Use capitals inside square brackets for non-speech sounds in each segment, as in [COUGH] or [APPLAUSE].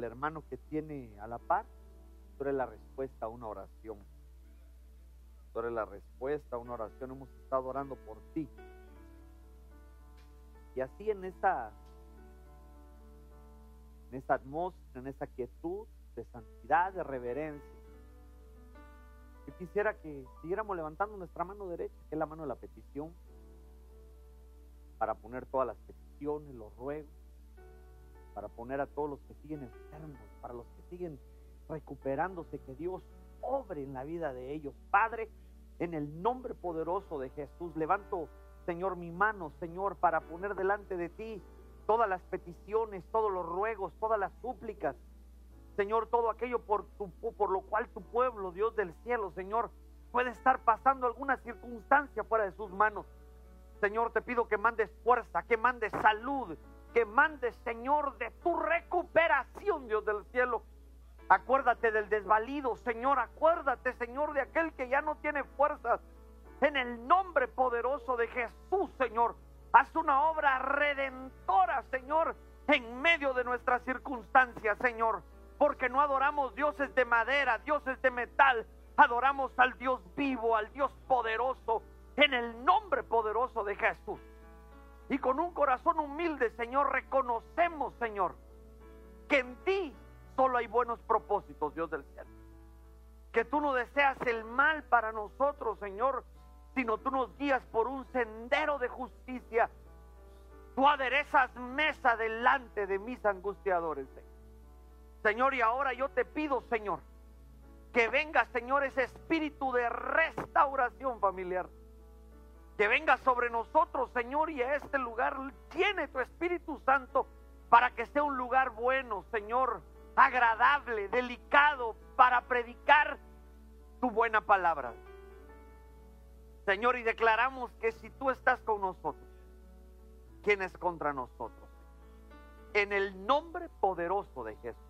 al hermano que tiene a la par, tú eres la respuesta a una oración. Tú eres la respuesta a una oración. Hemos estado orando por ti. Y así en esa, en esa atmósfera, en esa quietud de santidad, de reverencia, yo quisiera que siguiéramos levantando nuestra mano derecha, que es la mano de la petición, para poner todas las peticiones, los ruegos, para poner a todos los que siguen enfermos, para los que siguen recuperándose, que Dios obre en la vida de ellos. Padre, en el nombre poderoso de Jesús, levanto, Señor, mi mano, Señor, para poner delante de ti todas las peticiones, todos los ruegos, todas las súplicas. Señor, todo aquello por, por lo cual tu pueblo, Dios del cielo, Señor, puede estar pasando alguna circunstancia fuera de sus manos. Señor, te pido que mandes fuerza, que mandes salud, que mandes, Señor, de tu recuperación, Dios del cielo. Acuérdate del desvalido, Señor. Acuérdate, Señor, de aquel que ya no tiene fuerzas. En el nombre poderoso de Jesús, Señor. Haz una obra redentora, Señor, en medio de nuestras circunstancias, Señor. Porque no adoramos dioses de madera, dioses de metal. Adoramos al Dios vivo, al Dios poderoso. En el nombre poderoso de Jesús. Y con un corazón humilde, Señor, reconocemos, Señor, que en ti solo hay buenos propósitos, Dios del cielo. Que tú no deseas el mal para nosotros, Señor, sino tú nos guías por un sendero de justicia. Tú aderezas mesa delante de mis angustiadores, Señor. Señor, y ahora yo te pido, Señor, que venga, Señor, ese espíritu de restauración familiar. Que venga sobre nosotros, Señor, y a este lugar tiene tu Espíritu Santo para que sea un lugar bueno, Señor, agradable, delicado para predicar tu buena palabra. Señor, y declaramos que si tú estás con nosotros, ¿quién es contra nosotros? En el nombre poderoso de Jesús.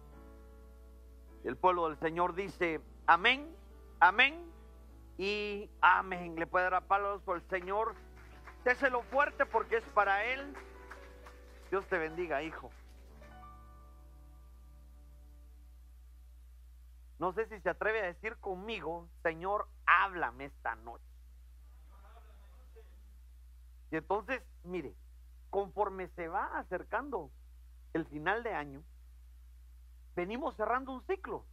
El pueblo del Señor dice, amén, amén y amén. Le puede dar aplausos al Señor. Déselo fuerte porque es para Él. Dios te bendiga, hijo. No sé si se atreve a decir conmigo, Señor, háblame esta noche. Y entonces, mire, conforme se va acercando el final de año, venimos cerrando un ciclo.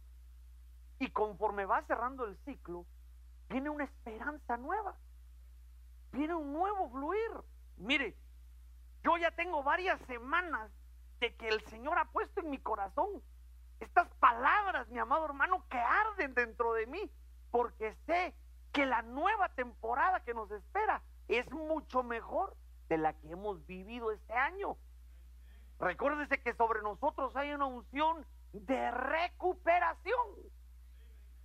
Y conforme va cerrando el ciclo, viene una esperanza nueva. Viene un nuevo fluir. Mire, yo ya tengo varias semanas de que el Señor ha puesto en mi corazón estas palabras, mi amado hermano, que arden dentro de mí, porque sé que la nueva temporada que nos espera es mucho mejor de la que hemos vivido este año. Recuérdese que sobre nosotros hay una unción de recuperación.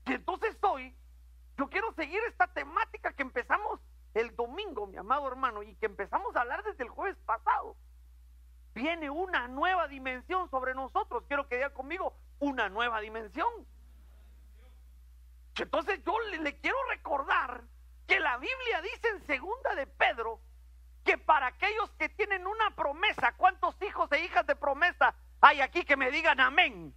Y entonces hoy, yo quiero seguir esta temática que empezamos el domingo, mi amado hermano, y que empezamos a hablar desde el jueves pasado viene una nueva dimensión sobre nosotros. Quiero que diga conmigo, una nueva dimensión. Entonces yo le, quiero recordar que la Biblia dice en segunda de Pedro que para aquellos que tienen una promesa, ¿cuántos hijos e hijas de promesa hay aquí que me digan amén?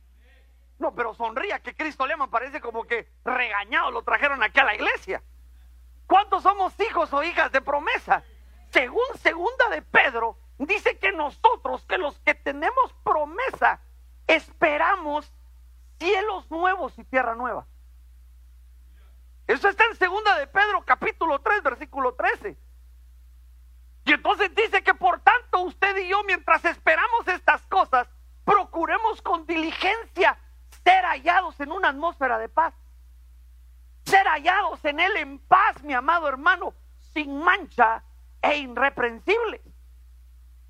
No, pero sonría que Cristo Lema parece como que regañado lo trajeron aquí a la iglesia. ¿Cuántos somos hijos o hijas de promesa? Según segunda de Pedro, dice que nosotros, que los que tenemos promesa, esperamos cielos nuevos y tierra nueva. Eso está en segunda de Pedro capítulo 3 versículo 13. Y entonces dice que por tanto usted y yo mientras esperamos estas cosas, procuremos con diligencia ser hallados en una atmósfera de paz. Ser hallados en él en paz, mi amado hermano, sin mancha e irreprensibles.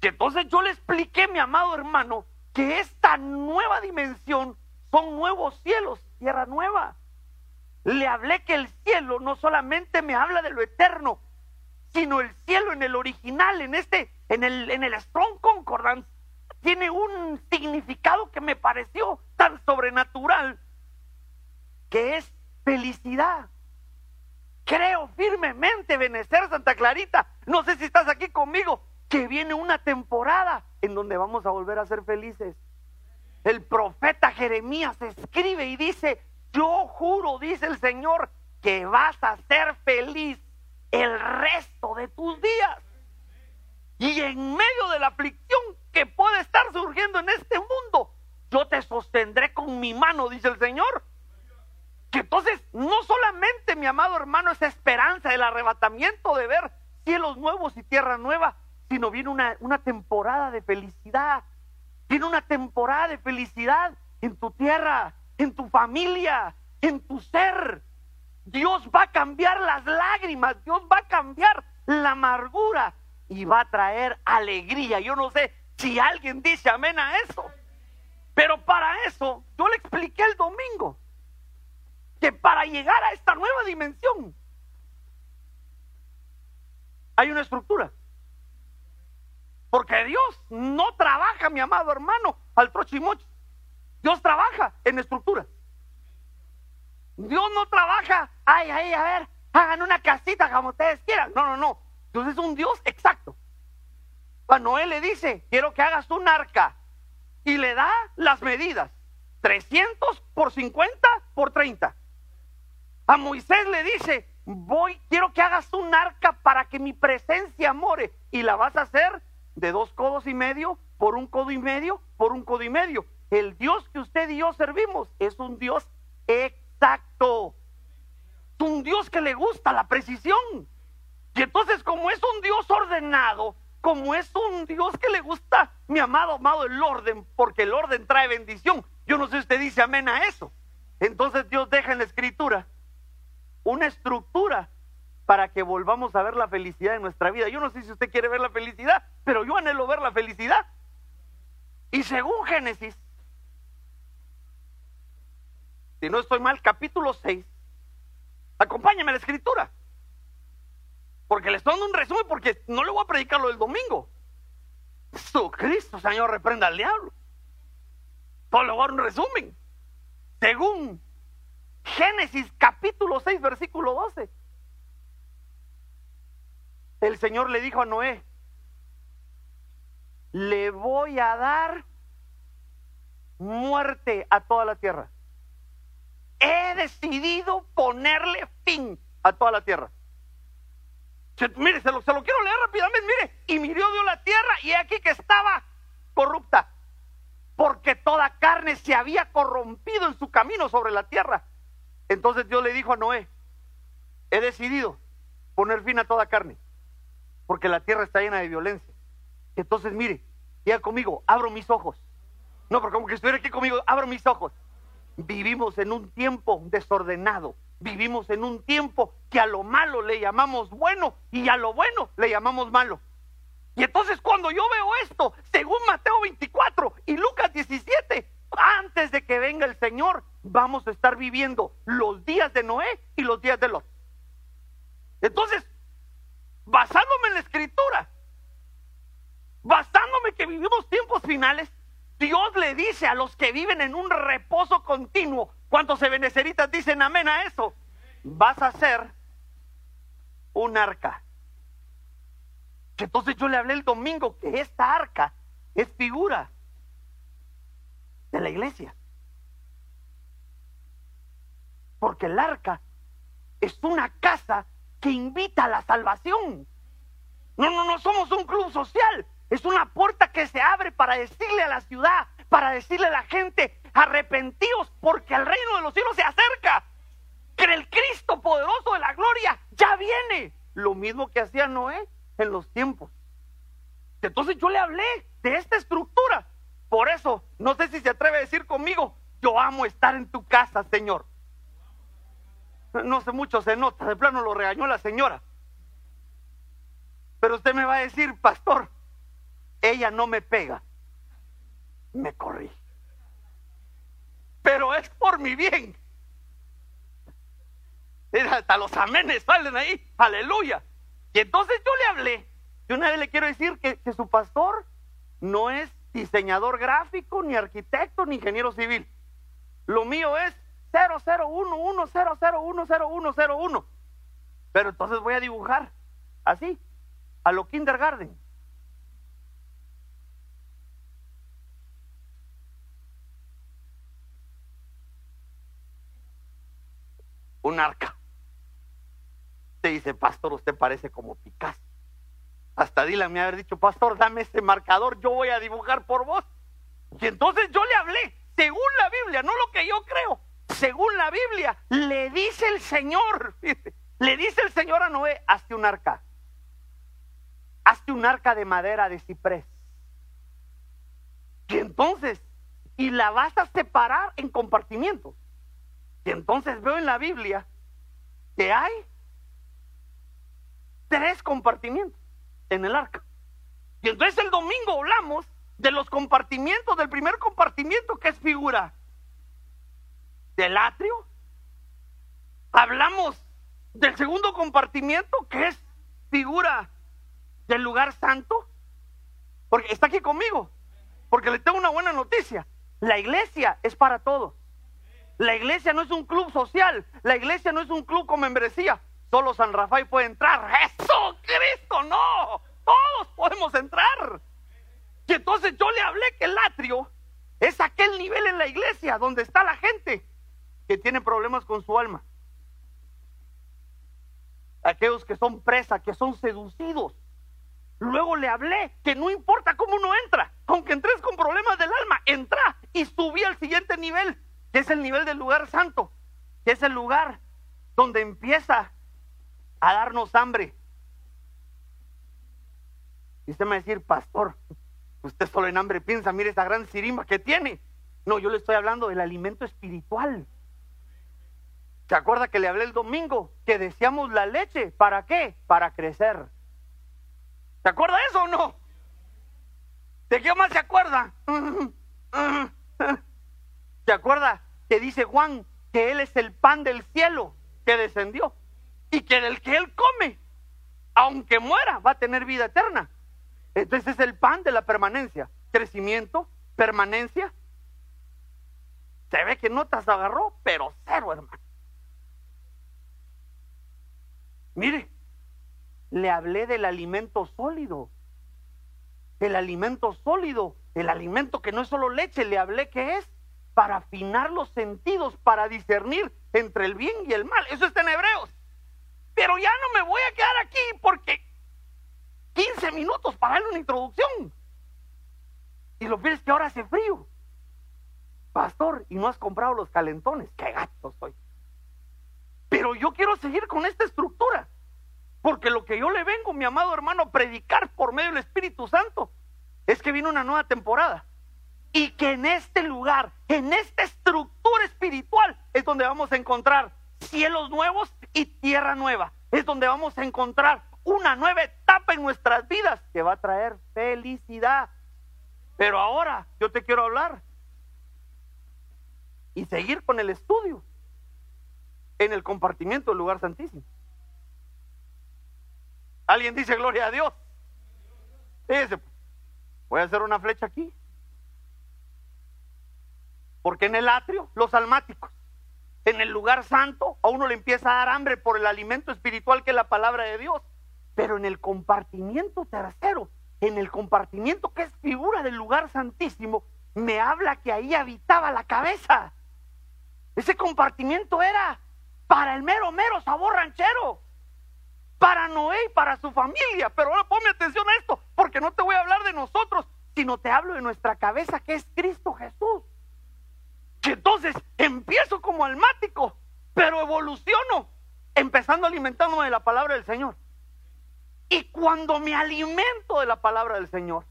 Y entonces yo le expliqué, mi amado hermano, que esta nueva dimensión son nuevos cielos, tierra nueva. Le hablé que el cielo no solamente me habla de lo eterno, sino el cielo en el original, en este, en el, en el Strong Concordance, tiene un significado que me pareció tan sobrenatural, que es felicidad. Creo firmemente, Benecer Santa Clarita, no sé si estás aquí conmigo, que viene una temporada en donde vamos a volver a ser felices el profeta Jeremías escribe y dice, yo juro, dice el Señor, que vas a ser feliz el resto de tus días. Y en medio de la aflicción que puede estar surgiendo en este mundo, yo te sostendré con mi mano, dice el Señor. Que entonces no solamente, mi amado hermano, esa esperanza del arrebatamiento de ver cielos nuevos y tierra nueva, sino viene una, una temporada de felicidad. Viene una temporada de felicidad en tu tierra, en tu familia, en tu ser. Dios va a cambiar las lágrimas, Dios va a cambiar la amargura y va a traer alegría. Yo no sé si alguien dice amén a eso. Pero para eso, yo le expliqué el domingo que para llegar a esta nueva dimensión hay una estructura. Porque Dios no trabaja, mi amado hermano, al trochimocho. Dios trabaja en estructura. Dios no trabaja, ay, ay, a ver, hagan una casita como ustedes quieran. No, no, no. Dios es un Dios exacto. A Noé le dice, quiero que hagas un arca. Y le da las medidas. 300 por 50 por 30. A Moisés le dice, voy, quiero que hagas un arca para que mi presencia more. Y la vas a hacer de dos codos y medio, por un codo y medio, por un codo y medio. El Dios que usted y yo servimos es un Dios exacto. Es un Dios que le gusta la precisión. Y entonces como es un Dios ordenado, como es un Dios que le gusta, mi amado, amado, el orden, porque el orden trae bendición. Yo no sé si usted dice amén a eso. Entonces Dios deja en la escritura una estructura para que volvamos a ver la felicidad en nuestra vida. Yo no sé si usted quiere ver la felicidad, pero yo anhelo ver la felicidad. Y según Génesis, si no estoy mal, capítulo 6, acompáñame a la escritura. Porque le estoy dando un resumen porque no le voy a predicar lo del domingo. Cristo, Señor, reprenda al diablo. Solo le voy a dar un resumen. Según Génesis capítulo 6, versículo 12 el Señor le dijo a Noé, le voy a dar muerte a toda la tierra. He decidido ponerle fin a toda la tierra. Mire, se lo, quiero leer rápidamente, mire. Y miró Dios la tierra y aquí que estaba corrupta, porque toda carne se había corrompido en su camino sobre la tierra. Entonces Dios le dijo a Noé, he decidido poner fin a toda carne porque la tierra está llena de violencia. Entonces, mire, ya conmigo, abro mis ojos. No, porque como que estuviera aquí conmigo, abro mis ojos. Vivimos en un tiempo desordenado. Vivimos en un tiempo que a lo malo le llamamos bueno y a lo bueno le llamamos malo. Y entonces cuando yo veo esto, según Mateo 24 y Lucas 17, antes de que venga el Señor, vamos a estar viviendo los días de Noé y los días de Lot. Entonces, basándome en la escritura, basándome que vivimos tiempos finales, Dios le dice a los que viven en un reposo continuo, ¿cuántos ebeneceritas dicen amén a eso? Vas a ser un arca. Entonces yo le hablé el domingo que esta arca es figura de la iglesia. Porque el arca es una casa que invita a la salvación. No, no, no somos un club social. Es una puerta que se abre para decirle a la ciudad, para decirle a la gente, arrepentidos porque el reino de los cielos se acerca. Que el Cristo poderoso de la gloria ya viene. Lo mismo que hacía Noé en los tiempos. Entonces yo le hablé de esta estructura. Por eso, no sé si se atreve a decir conmigo, yo amo estar en tu casa, Señor no sé mucho se nota, de plano lo regañó la señora. Pero usted me va a decir, pastor, ella no me pega, me corrí. Pero es por mi bien. hasta los amenes salen ahí, aleluya. Y entonces yo le hablé, y una vez le quiero decir que, que su pastor no es diseñador gráfico, ni arquitecto, ni ingeniero civil. Lo mío es 00110010101. Pero entonces voy a dibujar así, a lo kindergarten. Un arca. Te dice, pastor, usted parece como Picasso. Hasta Dylan me haber dicho, pastor, dame ese marcador, yo voy a dibujar por vos. Y entonces yo le hablé, según la Biblia, no lo que yo creo, según la Biblia, le dice el Señor, [LAUGHS] le dice el Señor a Noé, hazte un arca. Hazte un arca de madera de ciprés. Y entonces, y la vas a separar en compartimientos. Y entonces veo en la Biblia que hay tres compartimientos en el arca. Y entonces el domingo hablamos de los compartimientos, del primer compartimiento que es figura del atrio. Hablamos del segundo compartimiento que es figura del lugar santo. Porque está aquí conmigo. Porque le tengo una buena noticia. La iglesia es para todos. La iglesia no es un club social. La iglesia no es un club con membresía. Solo San Rafael puede entrar. Jesucristo, no. Todos podemos entrar. Y entonces yo le hablé que el atrio es aquel nivel en la iglesia donde está la gente que tiene problemas con su alma. Aquellos que son presa, que son seducidos. Luego le hablé que no importa cómo uno entra, aunque entres con problemas del alma, entra y subí al siguiente nivel, que es el nivel del lugar santo, que es el lugar donde empieza a darnos hambre. Y usted me va a decir, pastor, usted solo en hambre piensa, mire esa gran sirimba que tiene. No, yo le estoy hablando del alimento espiritual. ¿Se acuerda que le hablé el domingo? Que deseamos la leche. ¿Para qué? Para crecer. ¿Se acuerda eso o no? ¿De qué más se acuerda? [LAUGHS] ¿Se acuerda que dice Juan que Él es el pan del cielo que descendió? Y que del que Él come, aunque muera, va a tener vida eterna. Entonces es el pan de la permanencia. Crecimiento, permanencia. Se ve que no te agarró, pero cero, hermano. Mire, le hablé del alimento sólido. El alimento sólido, el alimento que no es solo leche, le hablé que es para afinar los sentidos, para discernir entre el bien y el mal. Eso está en Hebreos. Pero ya no me voy a quedar aquí porque 15 minutos para darle una introducción. Y lo peor es que ahora hace frío. Pastor, y no has comprado los calentones. Qué gato soy. Pero yo quiero seguir con esta estructura. Porque lo que yo le vengo, mi amado hermano, a predicar por medio del Espíritu Santo es que viene una nueva temporada. Y que en este lugar, en esta estructura espiritual, es donde vamos a encontrar cielos nuevos y tierra nueva. Es donde vamos a encontrar una nueva etapa en nuestras vidas que va a traer felicidad. Pero ahora yo te quiero hablar y seguir con el estudio en el compartimiento del lugar santísimo. Alguien dice gloria a Dios. Fíjese, voy a hacer una flecha aquí. Porque en el atrio, los almáticos, en el lugar santo, a uno le empieza a dar hambre por el alimento espiritual que es la palabra de Dios. Pero en el compartimiento tercero, en el compartimiento que es figura del lugar santísimo, me habla que ahí habitaba la cabeza. Ese compartimiento era para el mero, mero sabor ranchero. Para Noé y para su familia. Pero ahora ponme atención a esto, porque no te voy a hablar de nosotros, sino te hablo de nuestra cabeza que es Cristo Jesús. Entonces empiezo como almático, pero evoluciono, empezando alimentándome de la palabra del Señor. Y cuando me alimento de la palabra del Señor,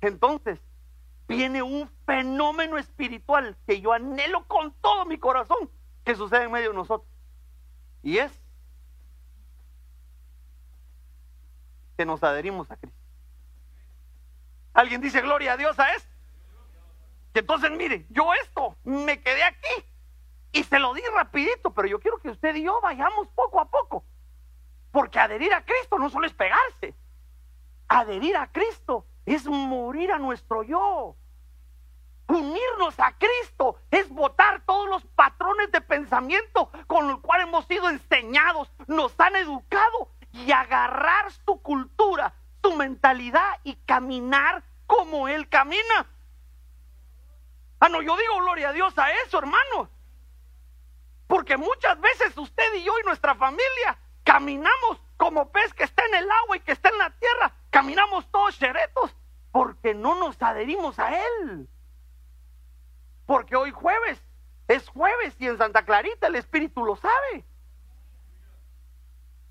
entonces viene un fenómeno espiritual que yo anhelo con todo mi corazón que sucede en medio de nosotros. Y es que nos adherimos a Cristo. Alguien dice gloria a Dios a esto. Entonces, mire, yo esto me quedé aquí y se lo di rapidito, pero yo quiero que usted y yo vayamos poco a poco. Porque adherir a Cristo no solo es pegarse. Adherir a Cristo es morir a nuestro yo. Unirnos a Cristo es votar todos los patrones de pensamiento con los cuales hemos sido enseñados, nos han educado y agarrar su cultura, su mentalidad y caminar como Él camina. Ah, no, yo digo gloria a Dios a eso, hermano. Porque muchas veces usted y yo y nuestra familia caminamos como pez que está en el agua y que está en la tierra. Caminamos todos cheretos porque no nos adherimos a Él. Porque hoy jueves es jueves y en Santa Clarita el Espíritu lo sabe.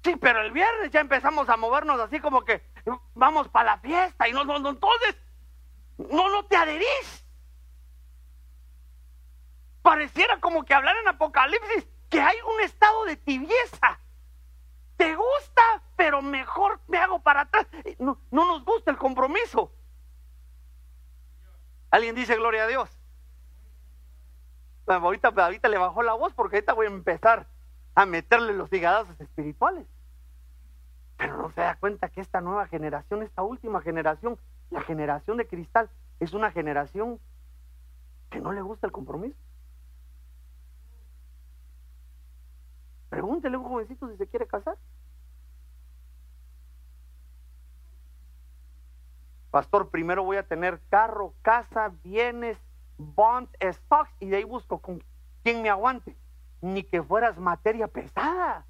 Sí, pero el viernes ya empezamos a movernos así como que vamos para la fiesta y no, no, entonces no, no te adherís. Pareciera como que hablar en Apocalipsis que hay un estado de tibieza. Te gusta, pero mejor me hago para atrás. No, no nos gusta el compromiso. ¿Alguien dice gloria a Dios? ahorita, ahorita le bajó la voz porque ahorita voy a empezar a meterle los higadazos espirituales. Pero no se da cuenta que esta nueva generación, esta última generación, la generación de cristal, es una generación que no le gusta el compromiso. Pregúntele a un jovencito si se quiere casar. Pastor, primero voy a tener carro, casa, bienes, bonds, stocks y de ahí busco con quien me aguante. Ni que fueras materia pesada.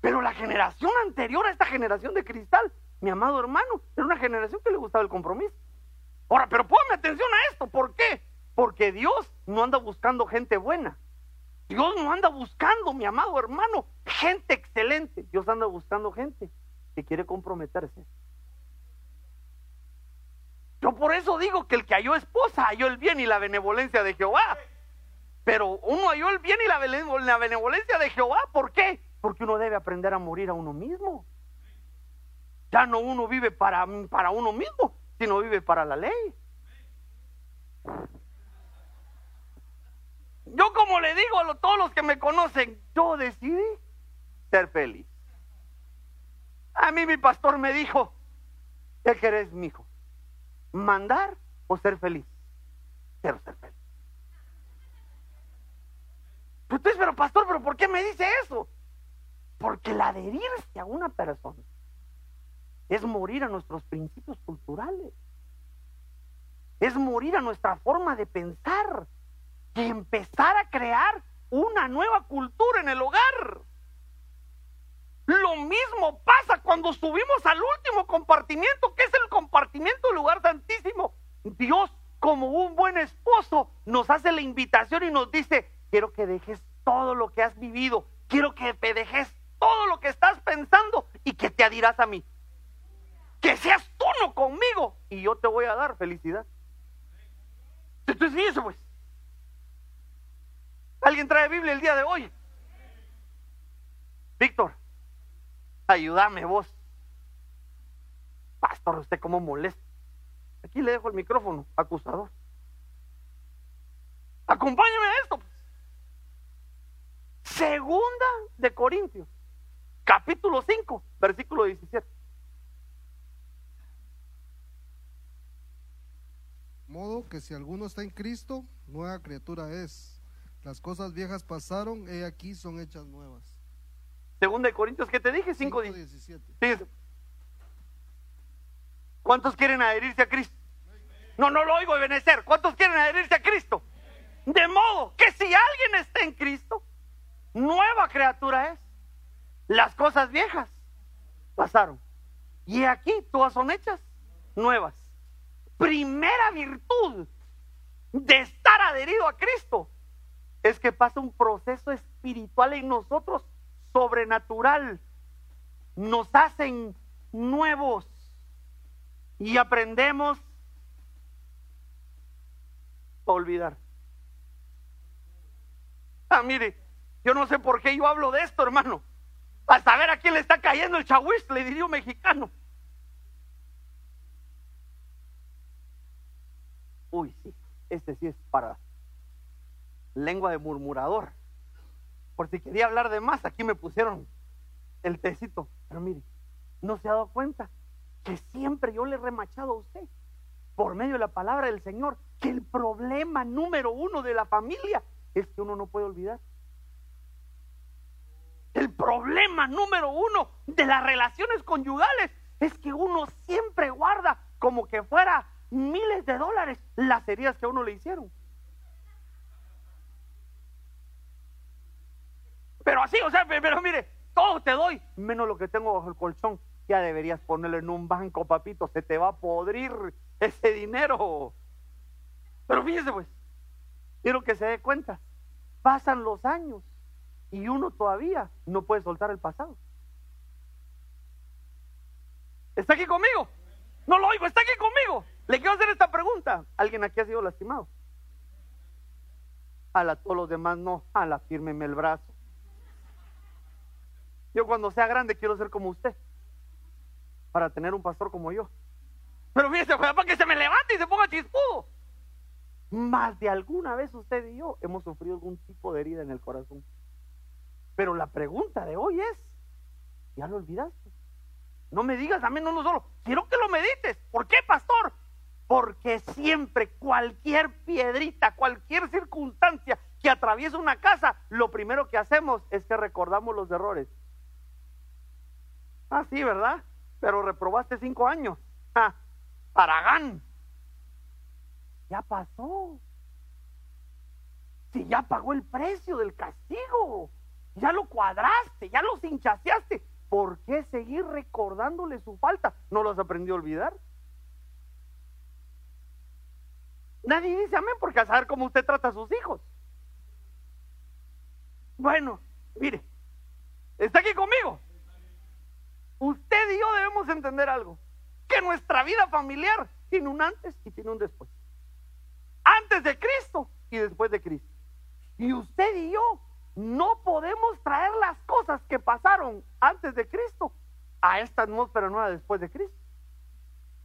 Pero la generación anterior a esta generación de cristal, mi amado hermano, era una generación que le gustaba el compromiso. Ahora, pero ponme atención a esto, ¿por qué? Porque Dios no anda buscando gente buena. Dios no anda buscando, mi amado hermano, gente excelente. Dios anda buscando gente que quiere comprometerse. Yo por eso digo que el que halló esposa halló el bien y la benevolencia de Jehová. Pero uno halló el bien y la benevolencia de Jehová. ¿Por qué? Porque uno debe aprender a morir a uno mismo. Ya no uno vive para, para uno mismo, sino vive para la ley. Yo como le digo a todos los que me conocen, yo decidí ser feliz. A mí mi pastor me dijo, ¿qué querés, mi hijo? ¿Mandar o ser feliz? Quiero ser feliz. Entonces, pero pastor, ¿pero por qué me dice eso? Porque el adherirse a una persona es morir a nuestros principios culturales. Es morir a nuestra forma de pensar y empezar a crear una nueva cultura en el hogar. Lo mismo pasa cuando subimos al último compartimiento, que es el compartimiento del lugar santísimo. Dios, como un buen esposo, nos hace la invitación y nos dice, quiero que dejes todo lo que has vivido, quiero que te dejes todo lo que estás pensando y que te adhirás a mí. Que seas tú no conmigo y yo te voy a dar felicidad. Entonces, pues. ¿Alguien trae Biblia el día de hoy? Víctor, ayúdame vos. Pastor, usted cómo molesta. Aquí le dejo el micrófono, acusador. Acompáñame a esto. Segunda de Corintios, capítulo 5, versículo 17. Modo que si alguno está en Cristo, nueva criatura es. Las cosas viejas pasaron, he aquí son hechas nuevas. Segunda de Corintios, ¿qué te dije? 5, 17. ¿Cuántos quieren adherirse a Cristo? No, no lo oigo benecer. ¿Cuántos quieren adherirse a Cristo? De modo que si alguien está en Cristo, nueva criatura es. Las cosas viejas pasaron. Y aquí todas son hechas nuevas. Primera virtud de estar adherido a Cristo es que pasa un proceso espiritual en nosotros sobrenatural. Nos hacen nuevos y aprendemos a olvidar. Ah, mire, yo no sé por qué yo hablo de esto, hermano. A saber a quién le está cayendo el chahuis, le diría un mexicano. Uy, sí, este sí es para lengua de murmurador. Por si quería hablar de más, aquí me pusieron el tecito. Pero mire, no se ha dado cuenta que siempre yo le he remachado a usted, por medio de la palabra del Señor, que el problema número uno de la familia es que uno no puede olvidar. El problema número uno de las relaciones conyugales es que uno siempre guarda como que fuera miles de dólares las heridas que a uno le hicieron. Pero así, o sea, pero mire, todo te doy, menos lo que tengo bajo el colchón. Ya deberías ponerlo en un banco, papito, se te va a podrir ese dinero. Pero fíjese pues, quiero que se dé cuenta, pasan los años y uno todavía no puede soltar el pasado. ¿Está aquí conmigo? No lo oigo, está aquí conmigo. Le quiero hacer esta pregunta. ¿Alguien aquí ha sido lastimado? A todos los demás no. A la fírmeme el brazo. Yo cuando sea grande quiero ser como usted. Para tener un pastor como yo. Pero fíjese, para que se me levante y se ponga chispudo. Más de alguna vez usted y yo hemos sufrido algún tipo de herida en el corazón. Pero la pregunta de hoy es, ¿ya lo olvidaste? No me digas a mí no, no solo, quiero que lo medites. ¿Por qué, pastor? Porque siempre cualquier piedrita, cualquier circunstancia que atraviesa una casa, lo primero que hacemos es que recordamos los errores. Ah, sí, ¿verdad? Pero reprobaste cinco años. Ah, Aragán. Ya pasó. Si ya pagó el precio del castigo, ya lo cuadraste, ya lo hinchaseaste. ¿Por qué seguir recordándole su falta? ¿No los aprendió a olvidar? Nadie dice amén porque a saber cómo usted trata a sus hijos. Bueno, mire, está aquí conmigo. Usted y yo debemos entender algo, que nuestra vida familiar tiene un antes y tiene un después. Antes de Cristo y después de Cristo. Y usted y yo no podemos traer las cosas que pasaron antes de Cristo a esta atmósfera nueva después de Cristo.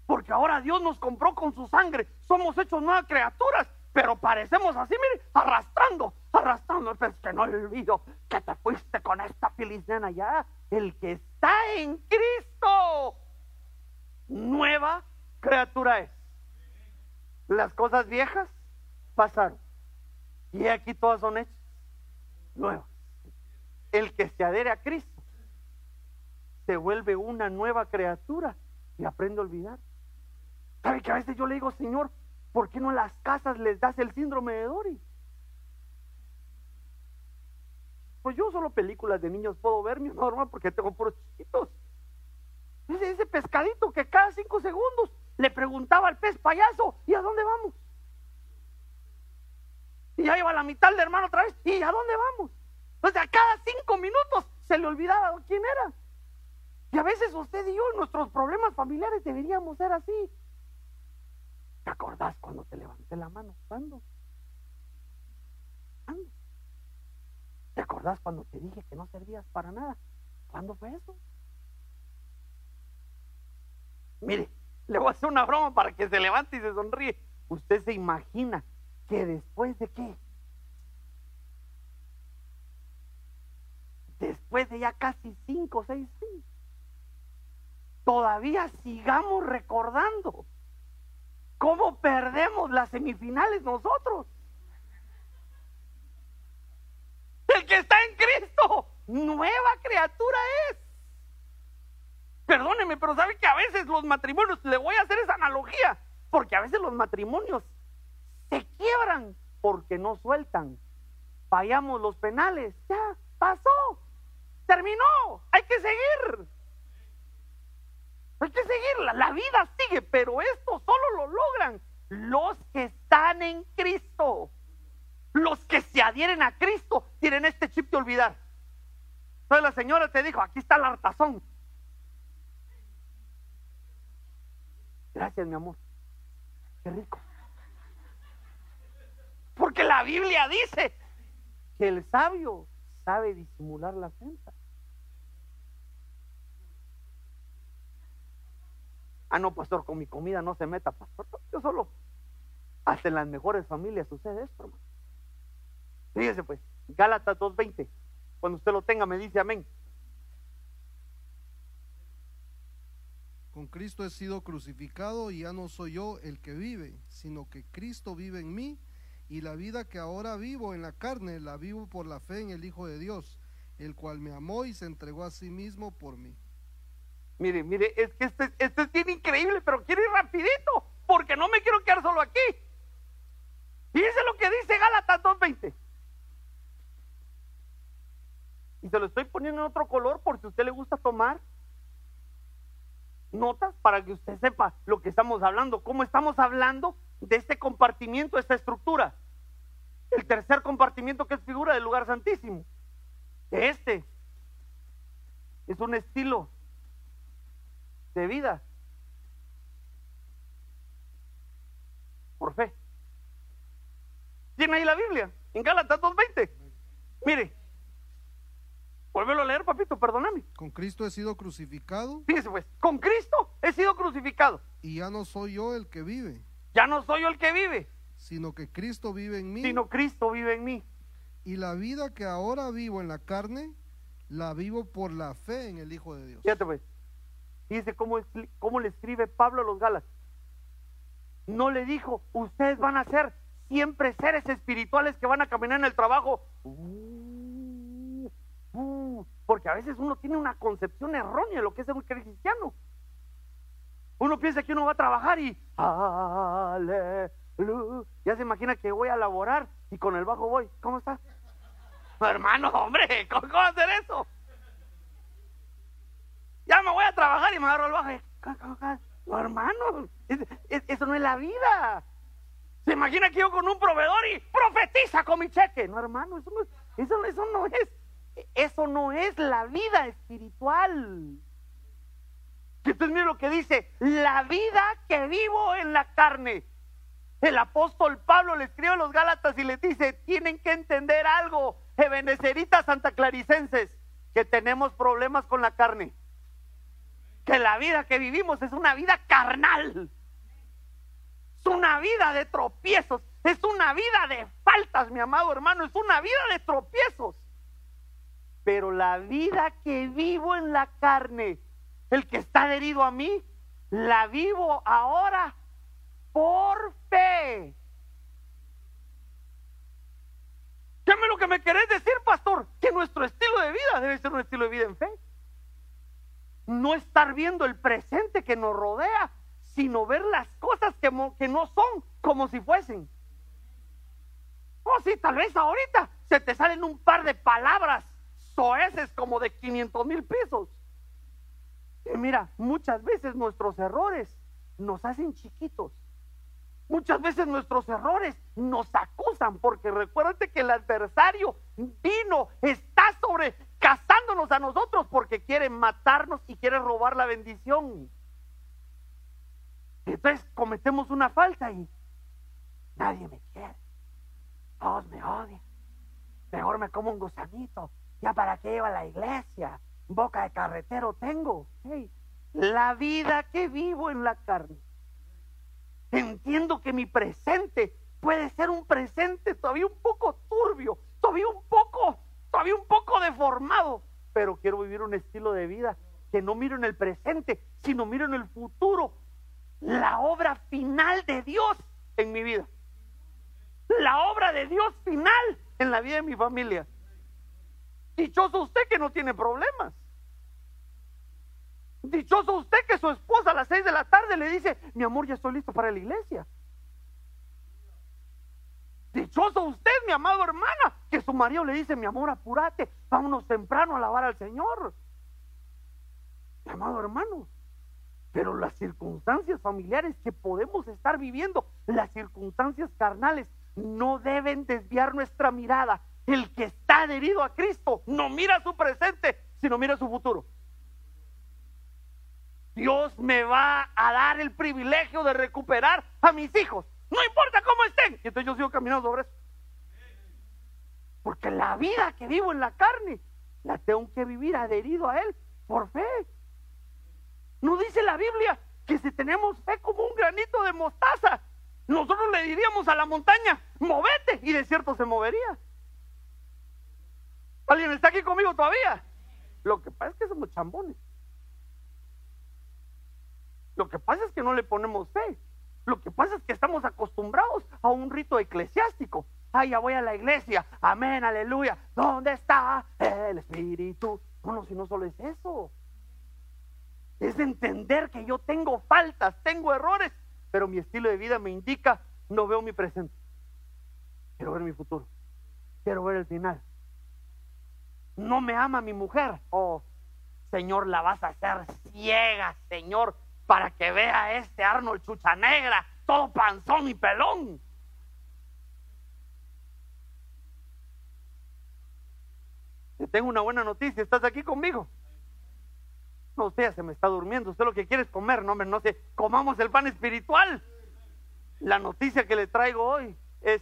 Porque ahora Dios nos compró con su sangre. Somos hechos nuevas criaturas. Pero parecemos así, mire, arrastrando, arrastrando. Es que no olvido que te fuiste con esta feliz ya. El que está en Cristo, nueva criatura es. Las cosas viejas pasaron. Y aquí todas son hechas nuevas. El que se adhere a Cristo se vuelve una nueva criatura y aprende a olvidar. ¿Sabe que a veces yo le digo, Señor, ¿por qué no a las casas les das el síndrome de Dory? Pues yo solo películas de niños puedo ver, mi normal, porque tengo puros chiquitos. Ese, pescadito que cada cinco segundos le preguntaba al pez payaso, ¿y a dónde vamos? Y ya iba la mitad del hermano otra vez, ¿y a dónde vamos? Pues a cada cinco minutos se le olvidaba quién era. Y a veces usted y yo, nuestros problemas familiares deberíamos ser así. ¿Te acordás cuando te levanté la mano? ¿Cuándo? ¿Te acordás cuando te dije que no servías para nada? ¿Cuándo fue eso? Mire, le voy a hacer una broma para que se levante y se sonríe. Usted se imagina que después de qué? Después de ya casi cinco o seis años, todavía sigamos recordando cómo perdemos las semifinales nosotros. El que está en Cristo, nueva criatura es. Perdóneme, pero sabe que a veces los matrimonios, le voy a hacer esa analogía, porque a veces los matrimonios se quiebran porque no sueltan. Fallamos los penales, ya pasó, terminó, hay que seguir. Hay que seguir, la vida sigue, pero esto solo lo logran los que están en Cristo. Los que se adhieren a Cristo tienen este chip de olvidar. Entonces la señora te dijo, aquí está el hartazón. Gracias, mi amor. Qué rico. Porque la Biblia dice que el sabio sabe disimular la ofensa. Ah, no, pastor, con mi comida no se meta, pastor. Yo solo, hasta en las mejores familias sucede esto, hermano. Fíjese pues, Gálatas 2.20. Cuando usted lo tenga, me dice amén. Con Cristo he sido crucificado y ya no soy yo el que vive, sino que Cristo vive en mí y la vida que ahora vivo en la carne la vivo por la fe en el Hijo de Dios, el cual me amó y se entregó a sí mismo por mí. Mire, mire, es que este, este es bien increíble, pero quiero ir rapidito, porque no me quiero quedar solo aquí. Fíjense lo que dice Gálatas 2.20. Y se lo estoy poniendo en otro color por si a usted le gusta tomar notas para que usted sepa lo que estamos hablando, cómo estamos hablando de este compartimiento, esta estructura. El tercer compartimiento que es figura del lugar santísimo. Este es un estilo de vida por fe. ¿Tiene ahí la Biblia? En Gálatas 2.20. Mire, vuélvelo a leer, papito, perdóname. Con Cristo he sido crucificado Fíjese pues, con Cristo he sido crucificado. y ya no soy yo el que vive, Ya no soy yo el que vive, sino que Cristo vive en mí. sino Cristo vive en mí. Y la vida que ahora vivo en la carne, la vivo por la fe en el Hijo de Dios. Fíjate pues, dice cómo, cómo le escribe Pablo a los Gálatas. No le dijo, ustedes van a ser siempre seres espirituales que van a caminar en el trabajo. Uh, porque a veces uno tiene una concepción errónea de lo que es ser un cristiano. Uno piensa que uno va a trabajar y aleluya. Ya se imagina que voy a laborar y con el bajo voy. ¿Cómo está? Hermano, hombre, ¿cómo, cómo hacer eso? Ya me voy a trabajar y me agarro el bajo. No, hermano, es- es- eso no es la vida. Se imagina que yo con un proveedor y profetiza con mi cheque. No, hermano, eso no, eso, eso no es, eso no es la vida espiritual. Entonces mire lo que dice, la vida que vivo en la carne. El apóstol Pablo le escribe a los Gálatas y les dice, tienen que entender algo, ebeneceritas santaclaricenses, que tenemos problemas con la carne. Que la vida que vivimos es una vida carnal. Es una vida de tropiezos. Es una vida de faltas, mi amado hermano. Es una vida de tropiezos. Pero la vida que vivo en la carne, el que está adherido a mí, la vivo ahora por fe. ¿Qué lo que me querés decir, pastor? Que nuestro estilo de vida debe ser un estilo de vida en fe. No estar viendo el presente que nos rodea, sino ver las cosas que no son como si fuesen. Oh, sí, tal vez ahorita se te salen un par de palabras soeces como de 500 mil pesos. Y mira, muchas veces nuestros errores nos hacen chiquitos. Muchas veces nuestros errores nos acusan porque recuérdate que el adversario vino, está sobre cazándonos a nosotros porque quiere matarnos y quiere robar la bendición. Entonces cometemos una falta y nadie me quiere. Todos me odian. Mejor me como un gusanito. Ya para qué iba a la iglesia. Boca de carretero tengo. La vida que vivo en la carne. Entiendo que mi presente puede ser un presente todavía un poco turbio, todavía un poco, todavía un poco deformado, pero quiero vivir un estilo de vida que no miro en el presente, sino miro en el futuro, la obra final de Dios en mi vida. La obra de Dios final en la vida de mi familia. Dichoso usted que no tiene problemas. Dichoso usted que su esposa a las seis de la tarde le dice, mi amor, ya estoy listo para la iglesia. Dichoso usted, mi amado hermana, que su marido le dice, mi amor, apúrate, vámonos temprano a alabar al Señor. Mi amado hermano, pero las circunstancias familiares que podemos estar viviendo, las circunstancias carnales, no deben desviar nuestra mirada. El que está adherido a Cristo no mira su presente, sino mira su futuro. Dios me va a dar el privilegio de recuperar a mis hijos. No importa cómo estén. Y entonces yo sigo caminando sobre eso. Porque la vida que vivo en la carne, la tengo que vivir adherido a Él por fe. No dice la Biblia que si tenemos fe como un granito de mostaza, nosotros le diríamos a la montaña, movete, y de cierto se movería. ¿Alguien está aquí conmigo todavía? Lo que pasa es que somos chambones. Lo que pasa es que no le ponemos fe. Lo que pasa es que estamos acostumbrados a un rito eclesiástico. Ay, ya voy a la iglesia. Amén, aleluya. ¿Dónde está el Espíritu? Bueno, si no solo es eso. Es entender que yo tengo faltas, tengo errores, pero mi estilo de vida me indica, no veo mi presente. Quiero ver mi futuro. Quiero ver el final. No me ama mi mujer. Oh, Señor, la vas a hacer ciega, Señor, para que vea este Arnold Chucha Negra, todo panzón y pelón. Te tengo una buena noticia, ¿estás aquí conmigo? No, usted se me está durmiendo, usted lo que quiere es comer, no, no sé, comamos el pan espiritual. La noticia que le traigo hoy es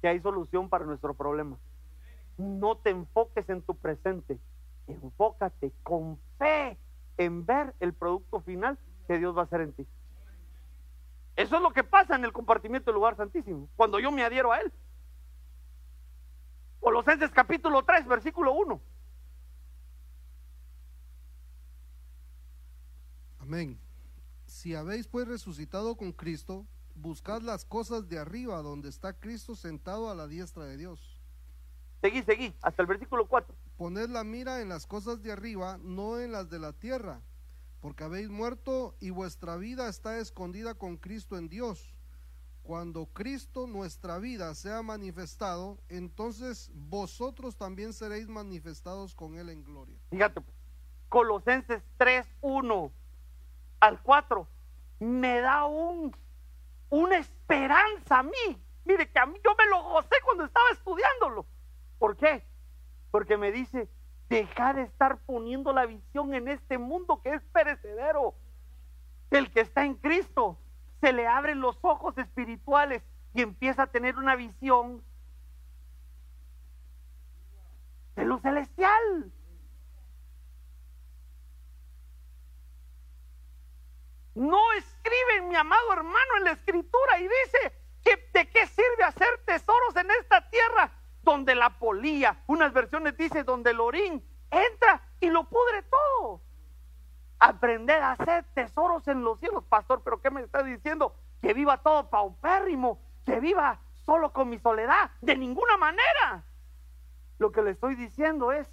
que hay solución para nuestro problema. No te enfoques en tu presente, enfócate con fe en ver el producto final que Dios va a hacer en ti. Eso es lo que pasa en el compartimiento del lugar santísimo, cuando yo me adhiero a Él. Colosenses capítulo 3, versículo 1. Amén. Si habéis pues resucitado con Cristo, buscad las cosas de arriba, donde está Cristo sentado a la diestra de Dios. Seguí, seguí, hasta el versículo 4. Poned la mira en las cosas de arriba, no en las de la tierra, porque habéis muerto y vuestra vida está escondida con Cristo en Dios. Cuando Cristo nuestra vida sea manifestado, entonces vosotros también seréis manifestados con Él en gloria. Fíjate, pues, Colosenses 3, 1 al 4, me da un, una esperanza a mí. Mire que a mí yo me lo gocé cuando estaba estudiándolo. ¿Por qué? Porque me dice, deja de estar poniendo la visión en este mundo que es perecedero. El que está en Cristo se le abren los ojos espirituales y empieza a tener una visión de lo celestial. No escribe mi amado hermano en la escritura y dice que de qué sirve hacer tesoros en esta tierra donde unas versiones dice donde el orín entra y lo pudre todo. Aprender a hacer tesoros en los cielos, pastor, pero ¿qué me está diciendo? Que viva todo paupérrimo, que viva solo con mi soledad, de ninguna manera. Lo que le estoy diciendo es,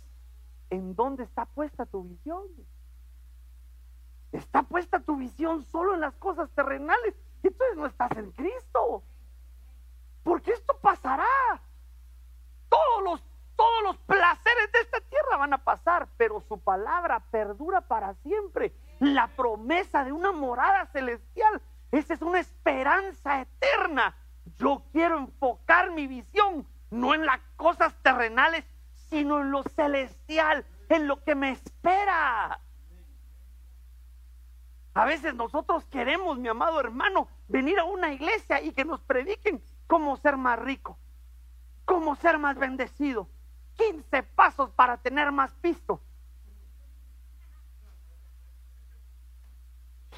¿en dónde está puesta tu visión? Está puesta tu visión solo en las cosas terrenales. Entonces no estás en Cristo. Porque esto pasará. Todos los, todos los placeres de esta tierra van a pasar, pero su palabra perdura para siempre. La promesa de una morada celestial, esa es una esperanza eterna. Yo quiero enfocar mi visión no en las cosas terrenales, sino en lo celestial, en lo que me espera. A veces nosotros queremos, mi amado hermano, venir a una iglesia y que nos prediquen cómo ser más rico, cómo ser más bendecido. 15 pasos para tener más pisto.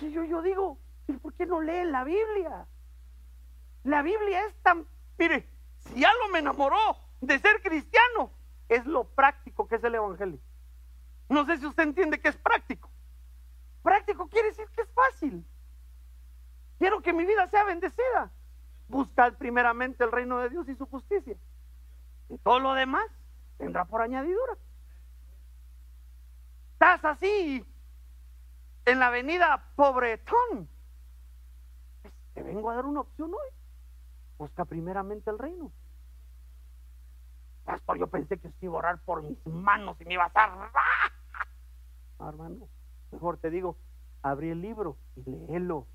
Y yo, yo digo, ¿por qué no leen la Biblia? La Biblia es tan, mire, si algo me enamoró de ser cristiano, es lo práctico que es el Evangelio. No sé si usted entiende que es práctico. Práctico quiere decir que es fácil. Quiero que mi vida sea bendecida. Buscad primeramente el reino de Dios y su justicia. Y todo lo demás vendrá por añadidura. Estás así en la avenida Pobretón. Pues, te vengo a dar una opción hoy. Busca primeramente el reino. Pastor, yo pensé que usted iba a orar por mis manos y me iba a hacer. hermano, Mejor te digo, abrí el libro y léelo.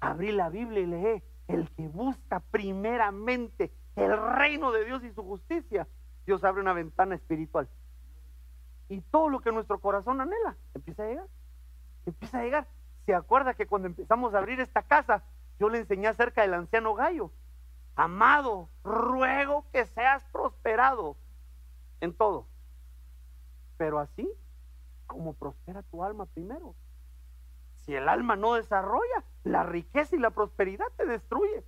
Abrí la Biblia y lee. El que busca primeramente el reino de Dios y su justicia, Dios abre una ventana espiritual. Y todo lo que nuestro corazón anhela empieza a llegar. Empieza a llegar. Se acuerda que cuando empezamos a abrir esta casa, yo le enseñé acerca del anciano Gallo. Amado, ruego que seas prosperado en todo. Pero así como prospera tu alma primero. Si el alma no desarrolla, la riqueza y la prosperidad te destruye.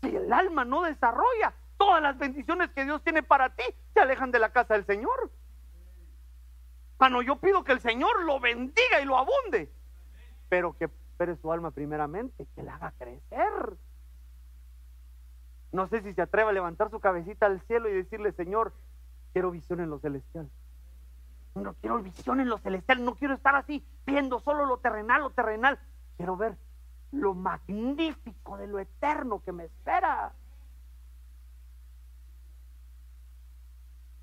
Si el alma no desarrolla, todas las bendiciones que Dios tiene para ti te alejan de la casa del Señor. Bueno, yo pido que el Señor lo bendiga y lo abunde, pero que prospere su alma primeramente, que la haga crecer. No sé si se atreve a levantar su cabecita al cielo y decirle, Señor, quiero visión en lo celestial. No quiero visión en lo celestial, no quiero estar así viendo solo lo terrenal, lo terrenal. Quiero ver lo magnífico de lo eterno que me espera.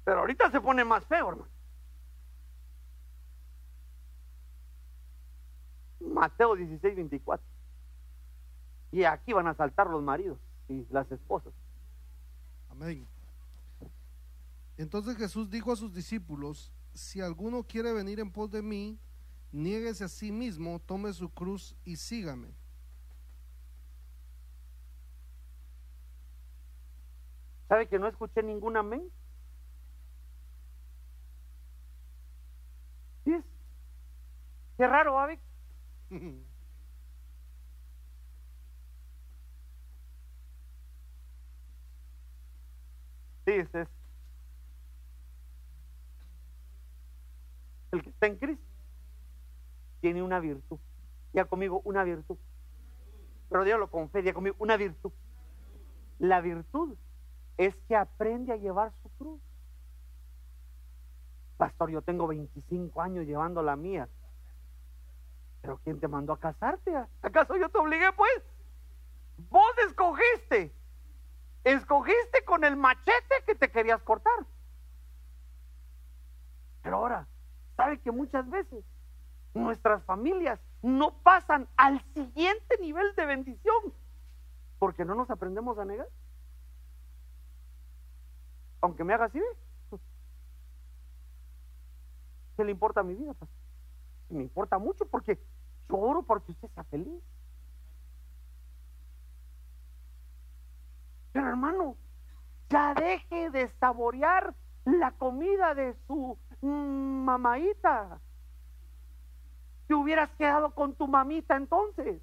Pero ahorita se pone más feo, hermano. Mateo 16, 24. Y aquí van a saltar los maridos y las esposas. Amén. Entonces Jesús dijo a sus discípulos, si alguno quiere venir en pos de mí, niéguese a sí mismo, tome su cruz y sígame. ¿Sabe que no escuché ningún amén? ¿Sí es? Qué raro, ¿sabe? Sí, es eso. El que está en Cristo tiene una virtud. Ya conmigo, una virtud. Pero Dios lo con fe, ya conmigo, una virtud. La virtud es que aprende a llevar su cruz. Pastor, yo tengo 25 años llevando la mía. Pero ¿quién te mandó a casarte? ¿Acaso yo te obligué, pues? Vos escogiste. Escogiste con el machete que te querías cortar. Pero ahora, ¿sabe que muchas veces nuestras familias no pasan al siguiente nivel de bendición? Porque no nos aprendemos a negar. Aunque me haga así. ¿qué le importa a mi vida? Pastor? Me importa mucho porque oro porque usted sea feliz. Pero hermano, ya deje de saborear la comida de su mm, mamaita. Te hubieras quedado con tu mamita entonces.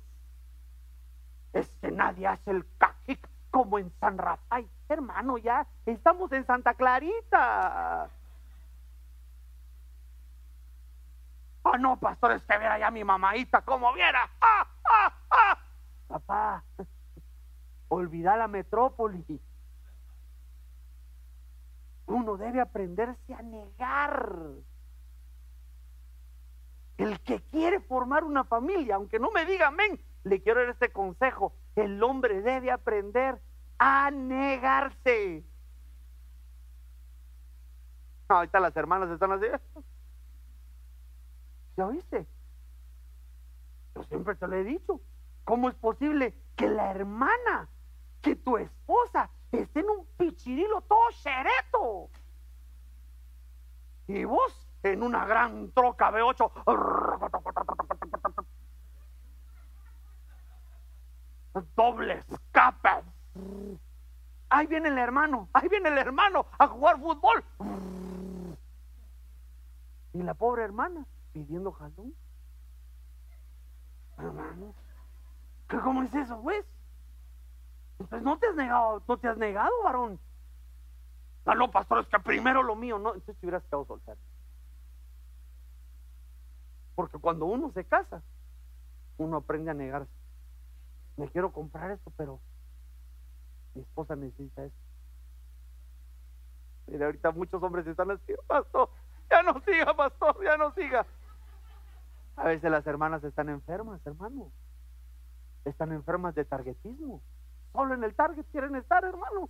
Es que nadie hace el cajic como en San Rafael. Hermano, ya estamos en Santa Clarita. Ah, no, pastor, es que viera ya mi mamaita como viera. ¡Ah, ah, ah! Papá, olvida la metrópoli. Uno debe aprenderse a negar. El que quiere formar una familia, aunque no me diga amén, le quiero dar este consejo. El hombre debe aprender a negarse. Ahorita las hermanas están así. ¿Ya oíste? Yo siempre te lo he dicho. ¿Cómo es posible que la hermana, que tu esposa, esté en un pichirilo todo chereto? Y vos en una gran troca V8. Dobles capas. Ahí viene el hermano, ahí viene el hermano a jugar fútbol. Y la pobre hermana pidiendo jalón. Hermano, ¿qué cómo es eso, pues? Pues no te has negado, no te has negado, varón. No, no, pastor, es que primero lo mío, no, entonces te hubieras quedado soltero. Porque cuando uno se casa, uno aprende a negarse. Me quiero comprar esto, pero mi esposa necesita esto. Mira, ahorita muchos hombres están así, pastor, ya no siga, pastor, ya no siga. A veces las hermanas están enfermas, hermano. Están enfermas de targetismo. Solo en el target quieren estar, hermano.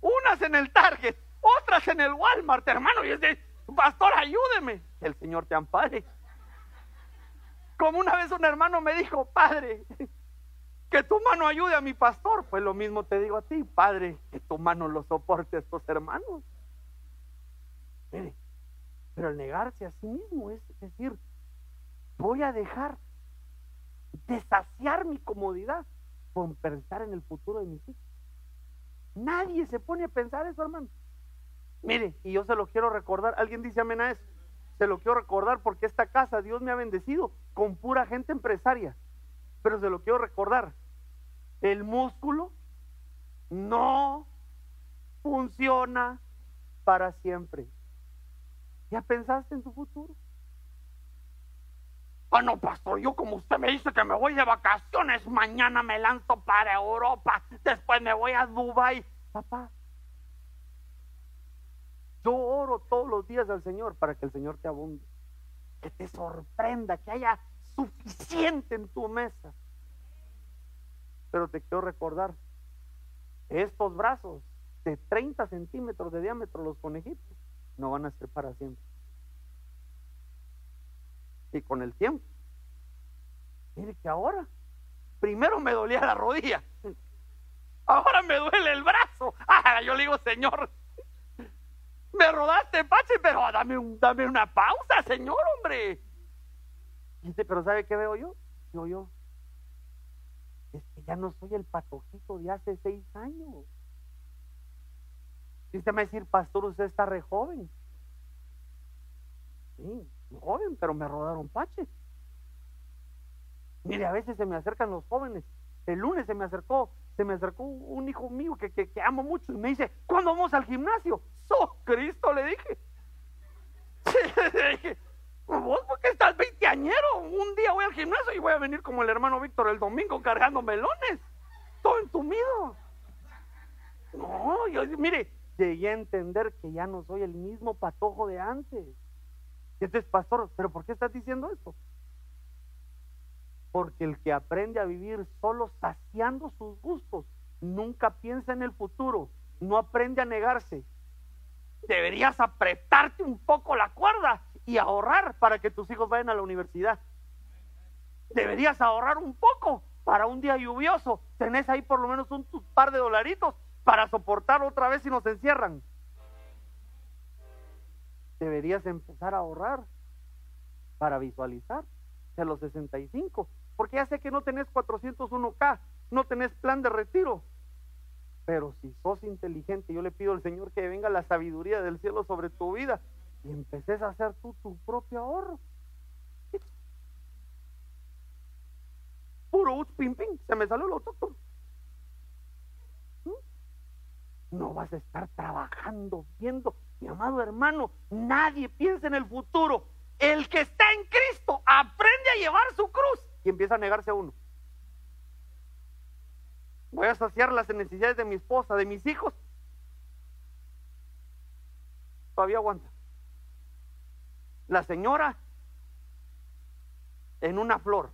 Unas en el target, otras en el Walmart, hermano. Y es de, pastor, ayúdeme. Que el Señor te ampare. Como una vez un hermano me dijo, padre, que tu mano ayude a mi pastor. Pues lo mismo te digo a ti, padre, que tu mano lo soporte a estos hermanos. Mire, pero el negarse a sí mismo es decir, voy a dejar de saciar mi comodidad por pensar en el futuro de mis hijos. Nadie se pone a pensar eso, hermano. Mire, y yo se lo quiero recordar. Alguien dice amén a eso. Se lo quiero recordar porque esta casa Dios me ha bendecido con pura gente empresaria. Pero se lo quiero recordar. El músculo no funciona para siempre. ¿Ya pensaste en tu futuro? Ah, no, pastor, yo como usted me dice que me voy de vacaciones, mañana me lanzo para Europa, después me voy a Dubai. Papá, yo oro todos los días al Señor para que el Señor te abunde, que te sorprenda, que haya suficiente en tu mesa. Pero te quiero recordar, estos brazos de 30 centímetros de diámetro los conejitos, no van a ser para siempre. Y con el tiempo, mire que ahora, primero me dolía la rodilla, ahora me duele el brazo. Ah, yo le digo, Señor, me rodaste, Pache, pero dame, dame una pausa, Señor, hombre. Dice, pero ¿sabe qué veo yo? Digo yo, es que ya no soy el patojito de hace seis años. Dice, me decir, pastor, usted está re joven. Sí, joven, pero me rodaron pache. Mire, a veces se me acercan los jóvenes. El lunes se me acercó, se me acercó un hijo mío que, que, amo mucho y me dice, ¿cuándo vamos al gimnasio? ¡So Cristo! Le dije. [LAUGHS] le dije, vos porque estás veinteañero. Un día voy al gimnasio y voy a venir como el hermano Víctor el domingo cargando melones. Todo entumido. No, yo, mire, llegué a entender que ya no soy el mismo patojo de antes. Este es pastor, pero ¿por qué estás diciendo esto? Porque el que aprende a vivir solo saciando sus gustos, nunca piensa en el futuro, no aprende a negarse. Deberías apretarte un poco la cuerda y ahorrar para que tus hijos vayan a la universidad. Deberías ahorrar un poco para un día lluvioso. Tenés ahí por lo menos un par de dolaritos para soportar otra vez si nos encierran. Deberías empezar a ahorrar para visualizar de los 65. Porque ya sé que no tenés 401k, no tenés plan de retiro. Pero si sos inteligente, yo le pido al Señor que venga la sabiduría del cielo sobre tu vida y empeces a hacer tú tu propio ahorro. Puro pim, se me salió el autóctono. No vas a estar trabajando, viendo. Mi amado hermano, nadie piensa en el futuro. El que está en Cristo aprende a llevar su cruz y empieza a negarse a uno. Voy a saciar las necesidades de mi esposa, de mis hijos. Todavía aguanta. La señora en una flor,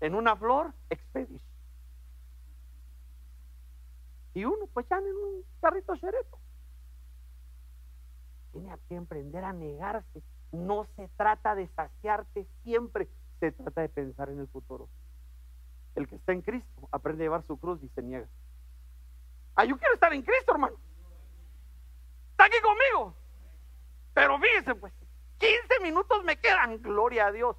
en una flor expedition. Y uno pues ya en un carrito chereto. Tiene que emprender a negarse. No se trata de saciarte siempre, se trata de pensar en el futuro. El que está en Cristo aprende a llevar su cruz y se niega. Ah, yo quiero estar en Cristo, hermano. Está aquí conmigo. Pero fíjense, pues, 15 minutos me quedan, gloria a Dios.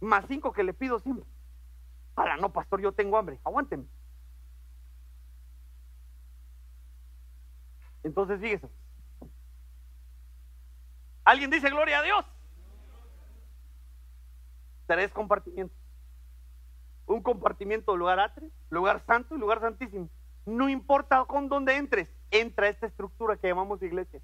Más cinco que le pido siempre. Para no, pastor, yo tengo hambre. Aguántenme. Entonces, fíjese. ¿Alguien dice gloria a Dios? Tres compartimientos. Un compartimiento lugar atrio, lugar santo y lugar santísimo. No importa con dónde entres, entra esta estructura que llamamos iglesia.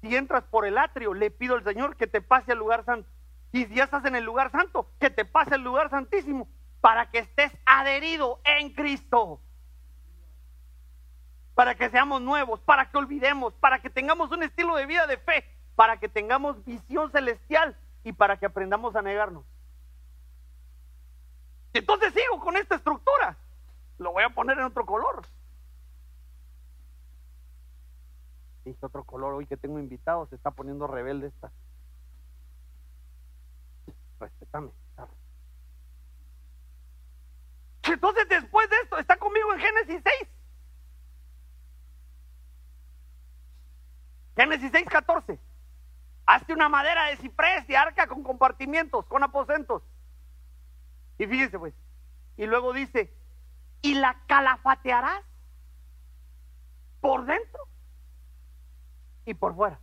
Si entras por el atrio, le pido al Señor que te pase al lugar santo. Y si ya estás en el lugar santo, que te pase al lugar santísimo para que estés adherido en Cristo. Para que seamos nuevos, para que olvidemos, para que tengamos un estilo de vida de fe, para que tengamos visión celestial y para que aprendamos a negarnos. Entonces sigo con esta estructura. Lo voy a poner en otro color. Dije otro color, hoy que tengo invitados, se está poniendo rebelde esta. Respétame. Entonces después de esto, está conmigo en Génesis 6. Génesis 6, 14. Hazte una madera de ciprés y arca con compartimientos, con aposentos. Y fíjese pues. Y luego dice, y la calafatearás por dentro y por fuera.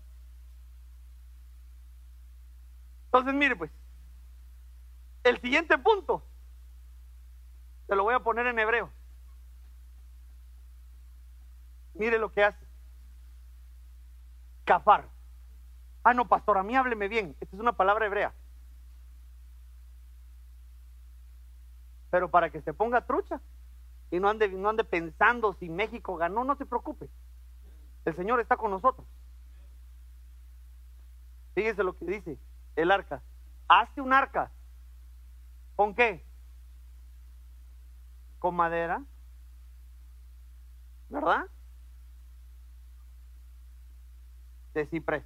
Entonces, mire pues, el siguiente punto, se lo voy a poner en hebreo. Mire lo que hace. Cafar. Ah, no, pastor, a mí hábleme bien. Esta es una palabra hebrea. Pero para que se ponga trucha y no ande, no ande pensando si México ganó, no se preocupe. El Señor está con nosotros. Fíjese lo que dice el arca. Hazte un arca. ¿Con qué? Con madera, ¿verdad? De ciprés.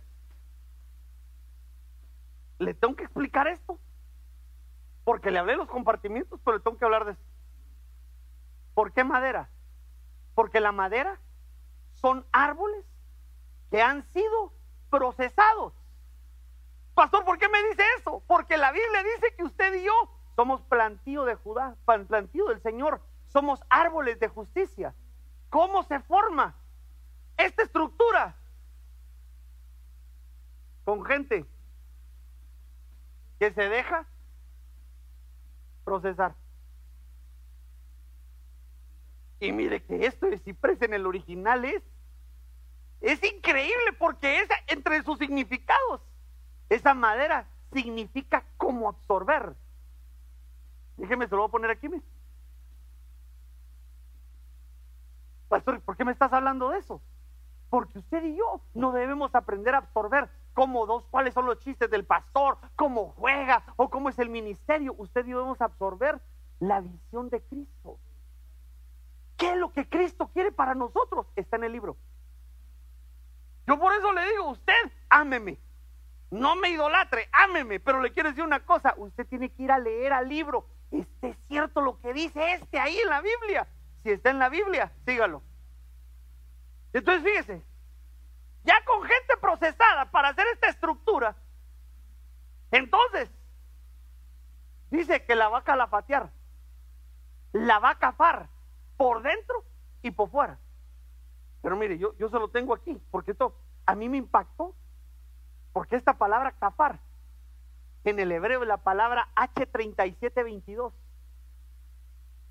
Le tengo que explicar esto. Porque le hablé de los compartimientos, pero le tengo que hablar de esto. ¿Por qué madera? Porque la madera son árboles que han sido procesados. Pastor, ¿por qué me dice eso? Porque la Biblia dice que usted y yo somos plantío de Judá, plantío del Señor, somos árboles de justicia. ¿Cómo se forma esta estructura? Con gente que se deja procesar. Y mire que esto de ciprés en el original es, es increíble porque es entre sus significados, esa madera significa como absorber. Déjeme, se lo voy a poner aquí. Pastor, ¿por qué me estás hablando de eso? Porque usted y yo no debemos aprender a absorber cómo dos, cuáles son los chistes del pastor, cómo juega o cómo es el ministerio. Usted y yo debemos absorber la visión de Cristo. ¿Qué es lo que Cristo quiere para nosotros? Está en el libro. Yo por eso le digo, usted ámeme. No me idolatre, ámeme. Pero le quiero decir una cosa, usted tiene que ir a leer al libro. Este es cierto lo que dice este ahí en la Biblia. Si está en la Biblia, sígalo. Entonces fíjese, ya con gente procesada para hacer esta estructura, entonces dice que la va a calafatear, la va a cafar por dentro y por fuera. Pero mire, yo, yo se lo tengo aquí, porque esto a mí me impactó, porque esta palabra cafar, en el hebreo es la palabra H3722.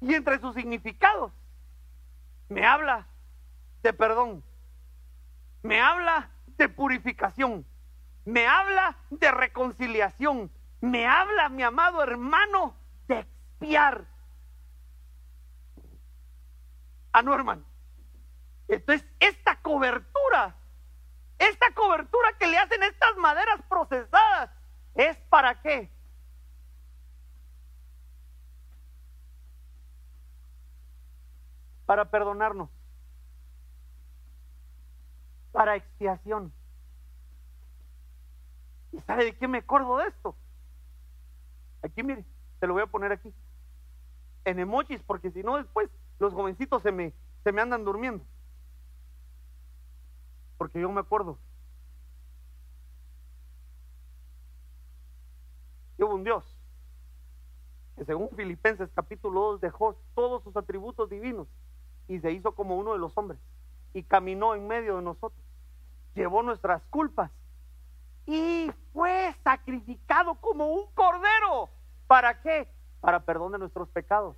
Y entre sus significados, me habla de perdón, me habla de purificación, me habla de reconciliación, me habla, mi amado hermano, de expiar. Ah, no, hermano. Entonces, esta cobertura, esta cobertura que le hacen estas maderas procesadas, ¿es para qué? Para perdonarnos para expiación. ¿Y sabe de qué me acuerdo de esto? Aquí, mire, te lo voy a poner aquí. En emojis, porque si no, después los jovencitos se me, se me andan durmiendo. Porque yo me acuerdo. Y hubo un Dios que según Filipenses capítulo 2 dejó todos sus atributos divinos y se hizo como uno de los hombres y caminó en medio de nosotros llevó nuestras culpas y fue sacrificado como un cordero. ¿Para qué? Para perdón de nuestros pecados.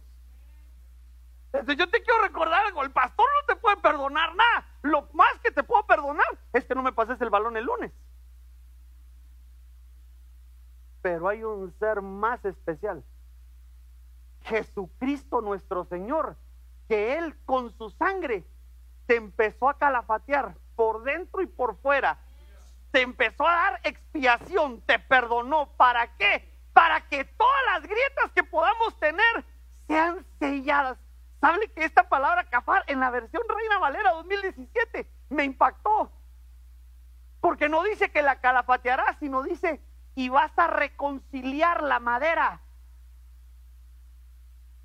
Entonces yo te quiero recordar algo, el pastor no te puede perdonar nada. Lo más que te puedo perdonar es que no me pases el balón el lunes. Pero hay un ser más especial. Jesucristo nuestro Señor, que Él con su sangre te empezó a calafatear por dentro y por fuera. Te empezó a dar expiación, te perdonó. ¿Para qué? Para que todas las grietas que podamos tener sean selladas. ¿Sabe que esta palabra cafar en la versión Reina Valera 2017 me impactó? Porque no dice que la calafatearás, sino dice y vas a reconciliar la madera.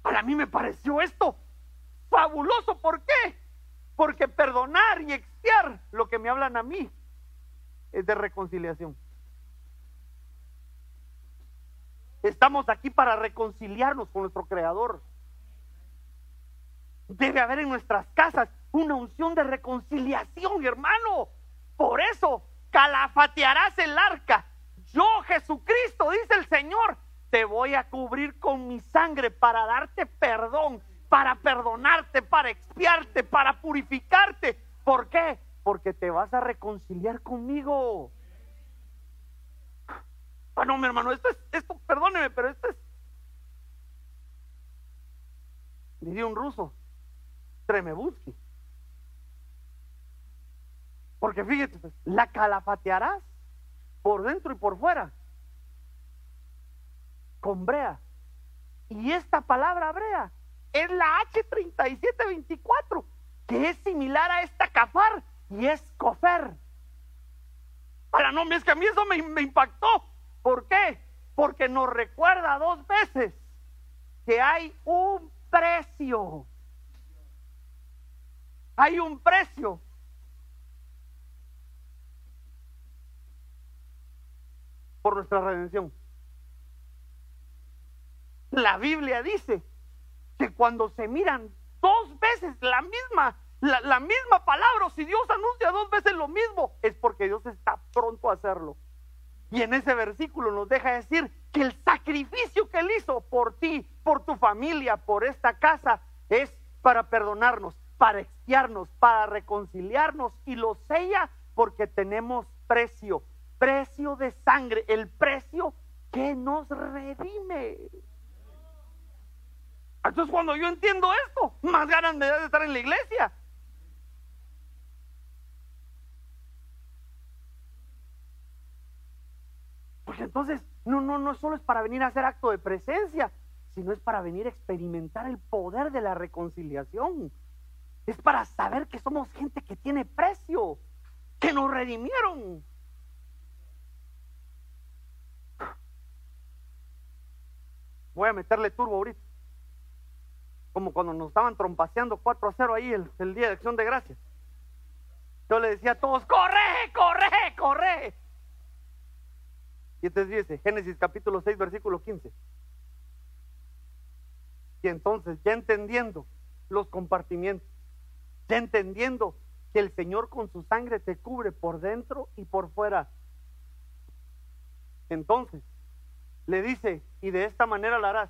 Para mí me pareció esto fabuloso. ¿Por qué? Porque perdonar y lo que me hablan a mí es de reconciliación. Estamos aquí para reconciliarnos con nuestro Creador. Debe haber en nuestras casas una unción de reconciliación, hermano. Por eso calafatearás el arca. Yo, Jesucristo, dice el Señor, te voy a cubrir con mi sangre para darte perdón para perdonarte, para expiarte, para purificarte. ¿Por qué? Porque te vas a reconciliar conmigo. Ah, no, mi hermano, esto es, esto, perdóneme, pero esto es, diría un ruso, Tremebuski. Porque fíjate, pues, la calafatearás por dentro y por fuera, con brea. Y esta palabra brea es la H3724, que es similar a esta cafar y es cofer. Para no, es que a mí eso me, me impactó. ¿Por qué? Porque nos recuerda dos veces que hay un precio. Hay un precio. Por nuestra redención. La Biblia dice que cuando se miran dos veces la misma, la, misma palabra, si Dios anuncia dos veces lo mismo, es porque Dios está pronto a hacerlo. Y en ese versículo nos deja decir que el sacrificio que Él hizo por ti, por tu familia, por esta casa, es para perdonarnos, para expiarnos, para reconciliarnos y lo sella porque tenemos precio, precio de sangre, el precio que nos redime. Entonces cuando yo entiendo esto, más ganas me da de estar en la iglesia. Entonces no, no, no solo es para venir a hacer acto de presencia, sino es para venir a experimentar el poder de la reconciliación. Es para saber que somos gente que tiene precio, que nos redimieron. Voy a meterle turbo ahorita como cuando nos estaban trompaseando 4 a 0 ahí el, día de acción de gracias. Yo le decía a todos, corre, corre, corre. Entonces dice, Génesis capítulo 6, versículo 15. Y entonces, ya entendiendo los compartimientos, ya entendiendo que el Señor con su sangre te cubre por dentro y por fuera. Entonces, le dice, y de esta manera lo harás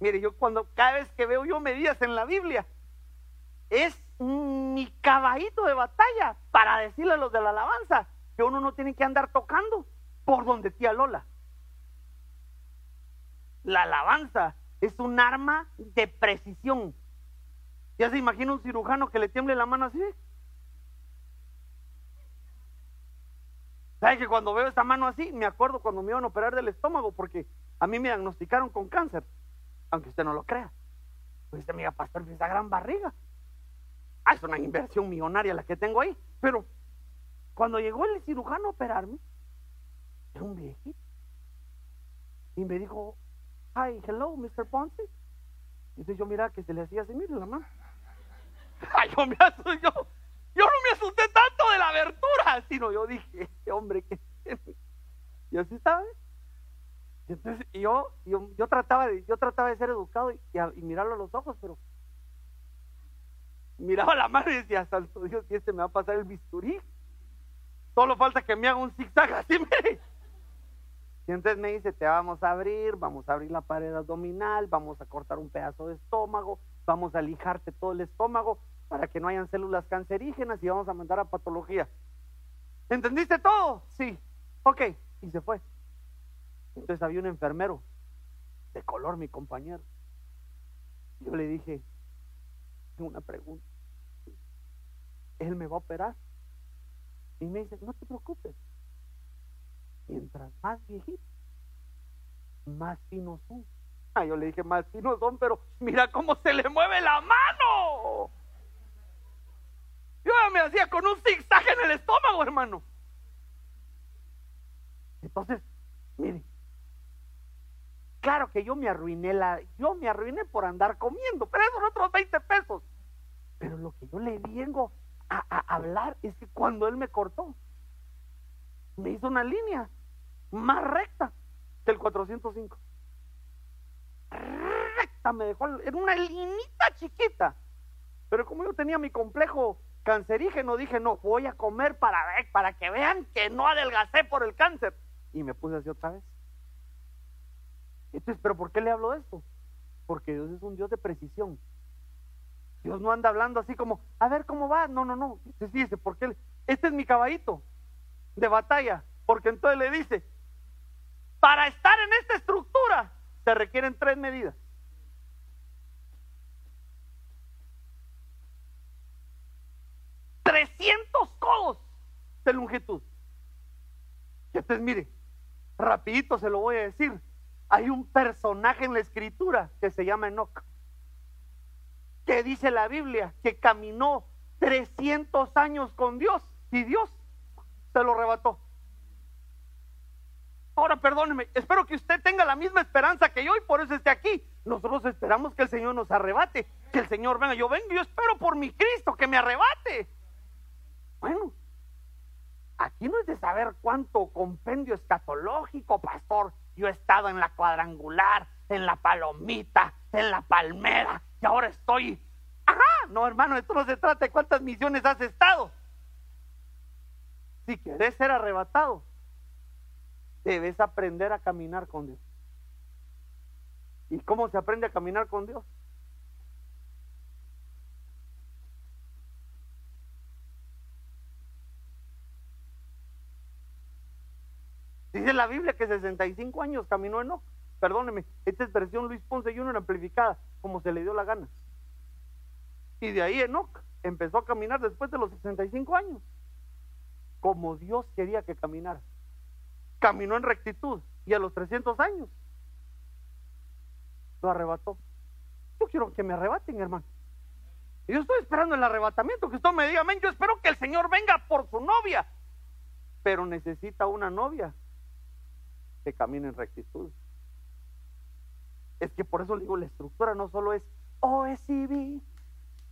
Mire, yo cuando cada vez que veo yo medidas en la Biblia, es mi caballito de batalla para decirle a los de la alabanza que uno no tiene que andar tocando por donde tía Lola. La alabanza es un arma de precisión. Ya se imagina un cirujano que le tiemble la mano así. ¿Sabe que cuando veo esta mano así, me acuerdo cuando me iban a operar del estómago porque a mí me diagnosticaron con cáncer? aunque usted no lo crea. Pues este amiga pastor, esa gran barriga. Ah, es una inversión millonaria la que tengo ahí. Pero cuando llegó el cirujano a operarme, era un viejito. Y me dijo, hi, hello, Mr. Ponce. Y entonces yo mira que se le hacía así, mire la mano. [LAUGHS] Ay, yo, me asusté, yo, yo no me asusté tanto de la abertura, sino yo dije, este hombre que Y así estaba. Y entonces yo, yo, yo, trataba de, yo trataba de ser educado y, mirarlo a los ojos, pero miraba la mano y decía, santo Dios, y este me va a pasar el bisturí. Solo falta que me haga un zigzag así, [LAUGHS] mire. Y entonces me dice, te vamos a abrir, vamos a abrir la pared abdominal, vamos a cortar un pedazo de estómago, vamos a lijarte todo el estómago para que no hayan células cancerígenas y vamos a mandar a patología. ¿Entendiste todo? Sí. Ok. Y se fue. Entonces había un enfermero de color, mi compañero. Yo le dije, tengo una pregunta. Él me va a operar. Y me dice, no te preocupes. Mientras más viejitos, más finos son. Ah, yo le dije, más finos son, pero mira cómo se le mueve la mano. Yo me hacía con un zigzag en el estómago, hermano. Entonces, mire, Claro que yo me arruiné la, yo me arruiné por andar comiendo, pero esos otros 20 pesos. Pero lo que yo le vengo a, hablar es que cuando él me cortó, me hizo una línea más recta que el 405. Recta me dejó, en una linita chiquita. Pero como yo tenía mi complejo cancerígeno, dije, no, voy a comer para, para que vean que no adelgacé por el cáncer. Y me puse así otra vez. Entonces, ¿pero por qué le hablo de esto? Porque Dios es un Dios de precisión. Dios no anda hablando así como, a ver cómo va. No, no, no. Entonces dice, porque este es mi caballito de batalla. Porque entonces le dice, para estar en esta estructura se requieren tres medidas. ¡300 codos de longitud. Y entonces mire, rapidito se lo voy a decir hay un personaje en la escritura que se llama Enoch. que dice la Biblia que caminó 300 años con Dios y Dios lo arrebató. Ahora perdóneme, espero que usted tenga la misma esperanza que yo y por eso esté aquí. Nosotros esperamos que el Señor nos arrebate, que el Señor venga. Yo vengo, yo espero por mi Cristo que me arrebate. Bueno, aquí no es de saber cuánto compendio escatológico, pastor. Yo he estado en la cuadrangular, en la palomita, en la palmera, y ahora estoy. Ajá, no, hermano, esto no se trata de cuántas misiones has estado. Si quieres ser arrebatado, debes aprender a caminar con Dios. ¿Y cómo se aprende a caminar con Dios? Dice la Biblia que 65 años caminó Enoch. Perdóneme, esta es versión Luis Ponce y una amplificada, como se le dio la gana. Y de ahí Enoch empezó a caminar después de los 65 años, como Dios quería que caminara. Caminó en rectitud y a los 300 años lo arrebató. Yo quiero que me arrebaten, hermano. yo estoy esperando el arrebatamiento, que usted me diga, amén. Yo espero que el Señor venga por su novia, pero necesita una novia que camine en rectitud. Es que por eso le digo, la estructura no solo es, oh, es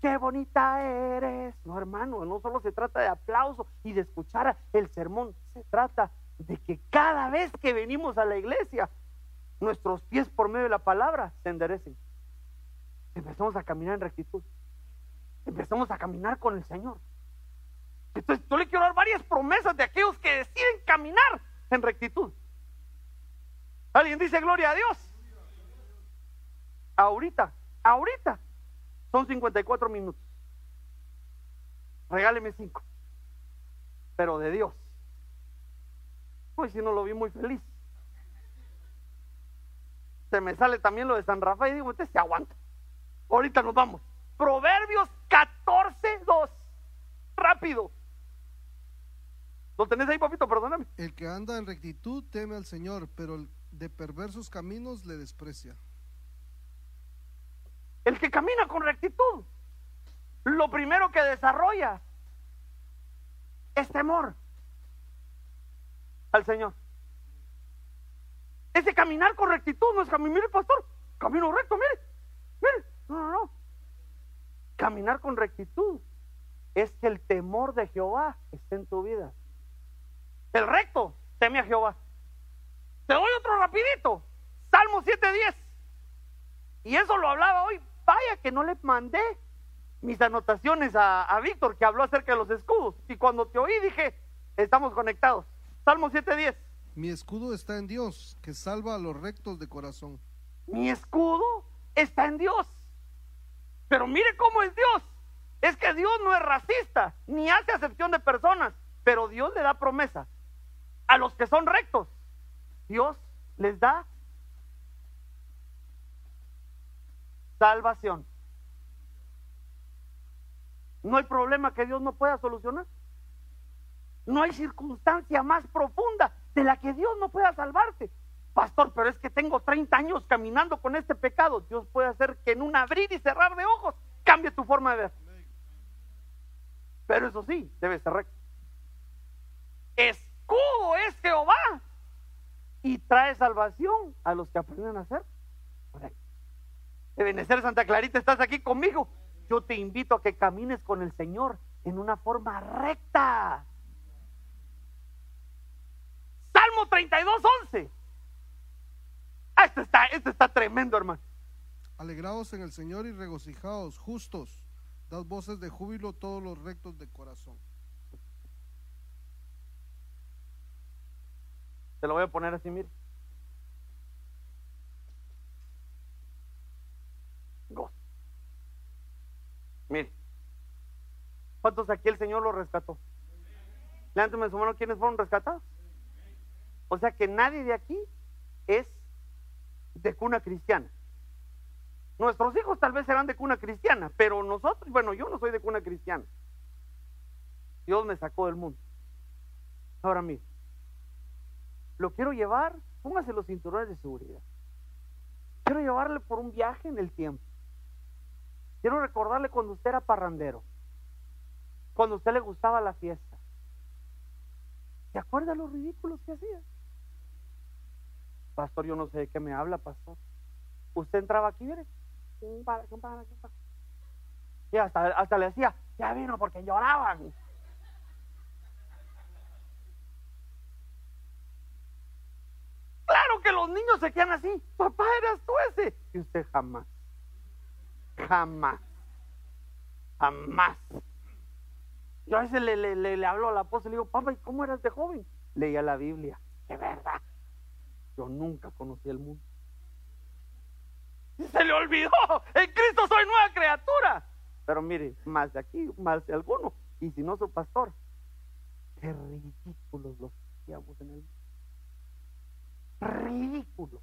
qué bonita eres. No, hermano, no solo se trata de aplauso y de escuchar el sermón, se trata de que cada vez que venimos a la iglesia, nuestros pies por medio de la palabra se enderecen. Empezamos a caminar en rectitud. Empezamos a caminar con el Señor. Entonces, yo le quiero dar varias promesas de aquellos que deciden caminar en rectitud. ¿Alguien dice gloria a Dios? Ahorita, ahorita, son 54 minutos. Regáleme cinco. Pero de Dios. Hoy si no lo vi muy feliz. Se me sale también lo de San Rafael y digo, usted se aguanta. Ahorita nos vamos. Proverbios 14, 2. Rápido. ¿Lo tenés ahí, papito? Perdóname. El que anda en rectitud teme al Señor, pero de perversos caminos le desprecia. El que camina con rectitud, lo primero que desarrolla es temor al Señor. Ese caminar con rectitud no es caminar, mire, pastor, camino recto, mire, mire, no, no, no. Caminar con rectitud es que el temor de Jehová esté en tu vida. El recto teme a Jehová. Te doy otro rapidito. Salmo 7.10. Y eso lo hablaba hoy. Vaya que no le mandé mis anotaciones a, a Víctor que habló acerca de los escudos. Y cuando te oí dije, estamos conectados. Salmo 7.10. Mi escudo está en Dios, que salva a los rectos de corazón. Mi escudo está en Dios. Pero mire cómo es Dios. Es que Dios no es racista, ni hace acepción de personas, pero Dios le da promesa a los que son rectos. Dios les da salvación. No hay problema que Dios no pueda solucionar. No hay circunstancia más profunda de la que Dios no pueda salvarte. Pastor, pero es que tengo 30 años caminando con este pecado. Dios puede hacer que en un abrir y cerrar de ojos cambie tu forma de ver. Pero eso sí, debe ser recto. Escudo es Jehová y trae salvación a los que aprenden a hacer. De Benecer Santa Clarita, estás aquí conmigo. Yo te invito a que camines con el Señor en una forma recta. Salmo 32, 11. Ah, esto está, está tremendo, hermano. Alegraos en el Señor y regocijaos, justos. Dad voces de júbilo todos los rectos de corazón. Te lo voy a poner así, mire. Gozo. Mire. ¿Cuántos aquí el Señor lo rescató? Levántame su mano, ¿quiénes fueron rescatados? O sea que nadie de aquí es de cuna cristiana. Nuestros hijos tal vez serán de cuna cristiana, pero nosotros, bueno, yo no soy de cuna cristiana. Dios me sacó del mundo. Ahora mire, lo quiero llevar, póngase los cinturones de seguridad. Quiero llevarle por un viaje en el tiempo. Quiero recordarle cuando usted era parrandero, cuando a usted le gustaba la fiesta. ¿Se acuerda los ridículos que hacía? Pastor, yo no sé de qué me habla, pastor. Usted entraba aquí, mire. Y hasta, hasta le decía, ya vino porque lloraban. Claro que los niños se quedan así. Papá, eras tú ese. Y usted jamás. Jamás. Jamás. Yo a veces le, le, le, hablo a la apóstol y le digo, papá, ¿y cómo eras de joven? Leía la Biblia. De verdad. Yo nunca conocí el mundo. Se le olvidó. En Cristo soy nueva criatura. Pero mire, más de aquí, más de alguno. Y si no su pastor, qué ridículos los hacíamos en el mundo. Ridículos.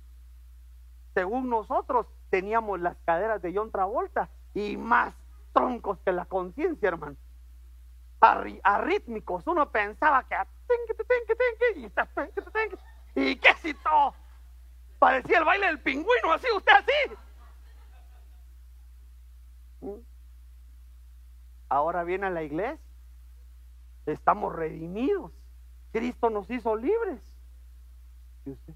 Según nosotros, teníamos las caderas de John Travolta y más troncos que la conciencia, hermano. arrítmicos. Uno pensaba que y qué citó. Parecía el baile del pingüino, así, usted así. Ahora viene a la iglesia. Estamos redimidos. Cristo nos hizo libres. ¿Y usted?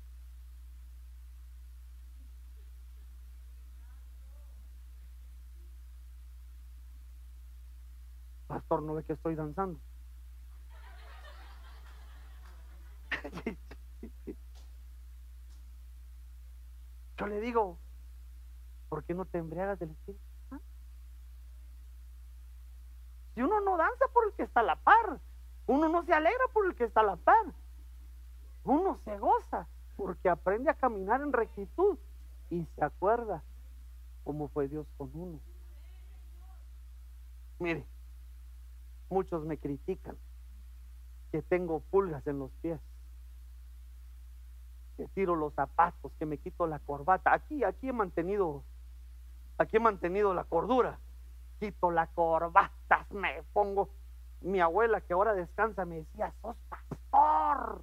Pastor, ¿no ve que estoy danzando? [LAUGHS] Yo le digo, ¿por qué no te embriagas del Espíritu Si uno no danza por el que está a la par, uno no se alegra por el que está a la par, uno se goza porque aprende a caminar en rectitud y se acuerda cómo fue Dios con uno. Mire, muchos me critican que tengo pulgas en los pies que tiro los zapatos, que me quito la corbata. Aquí, aquí he mantenido, aquí he mantenido la cordura. Quito la corbata, me pongo. Mi abuela que ahora descansa me decía, sos pastor.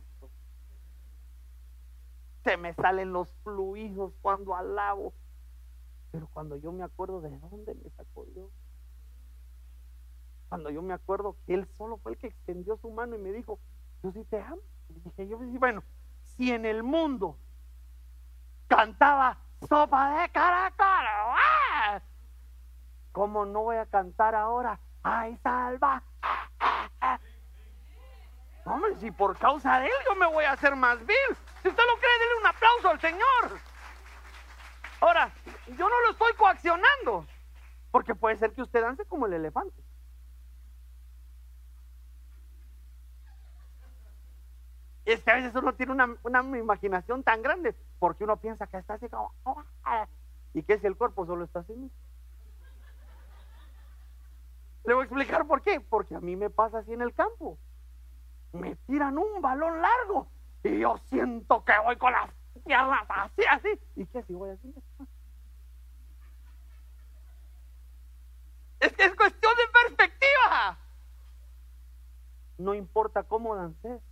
Se me salen los fluidos cuando alabo. Pero cuando yo me acuerdo de dónde me sacó Dios. Cuando yo me acuerdo que Él solo fue el que extendió su mano y me dijo, yo sí te amo. Y dije, yo bueno, si en el mundo cantaba sopa de caracol, ¡ah! ¿cómo no voy a cantar ahora? ¡Ay, salva! Hombre, si por causa de él yo me voy a hacer más vil. Si usted lo cree, denle un aplauso al Señor. Ahora, yo no lo estoy coaccionando, porque puede ser que usted dance como el elefante. Es que a veces uno tiene una, imaginación tan grande porque uno piensa que está así como, ah", y que si el cuerpo solo está así. Le voy a explicar por qué. Porque a mí me pasa así en el campo. Me tiran un balón largo y yo siento que voy con las piernas así, así. ¿Y qué si voy así? Es que es cuestión de perspectiva. No importa cómo dances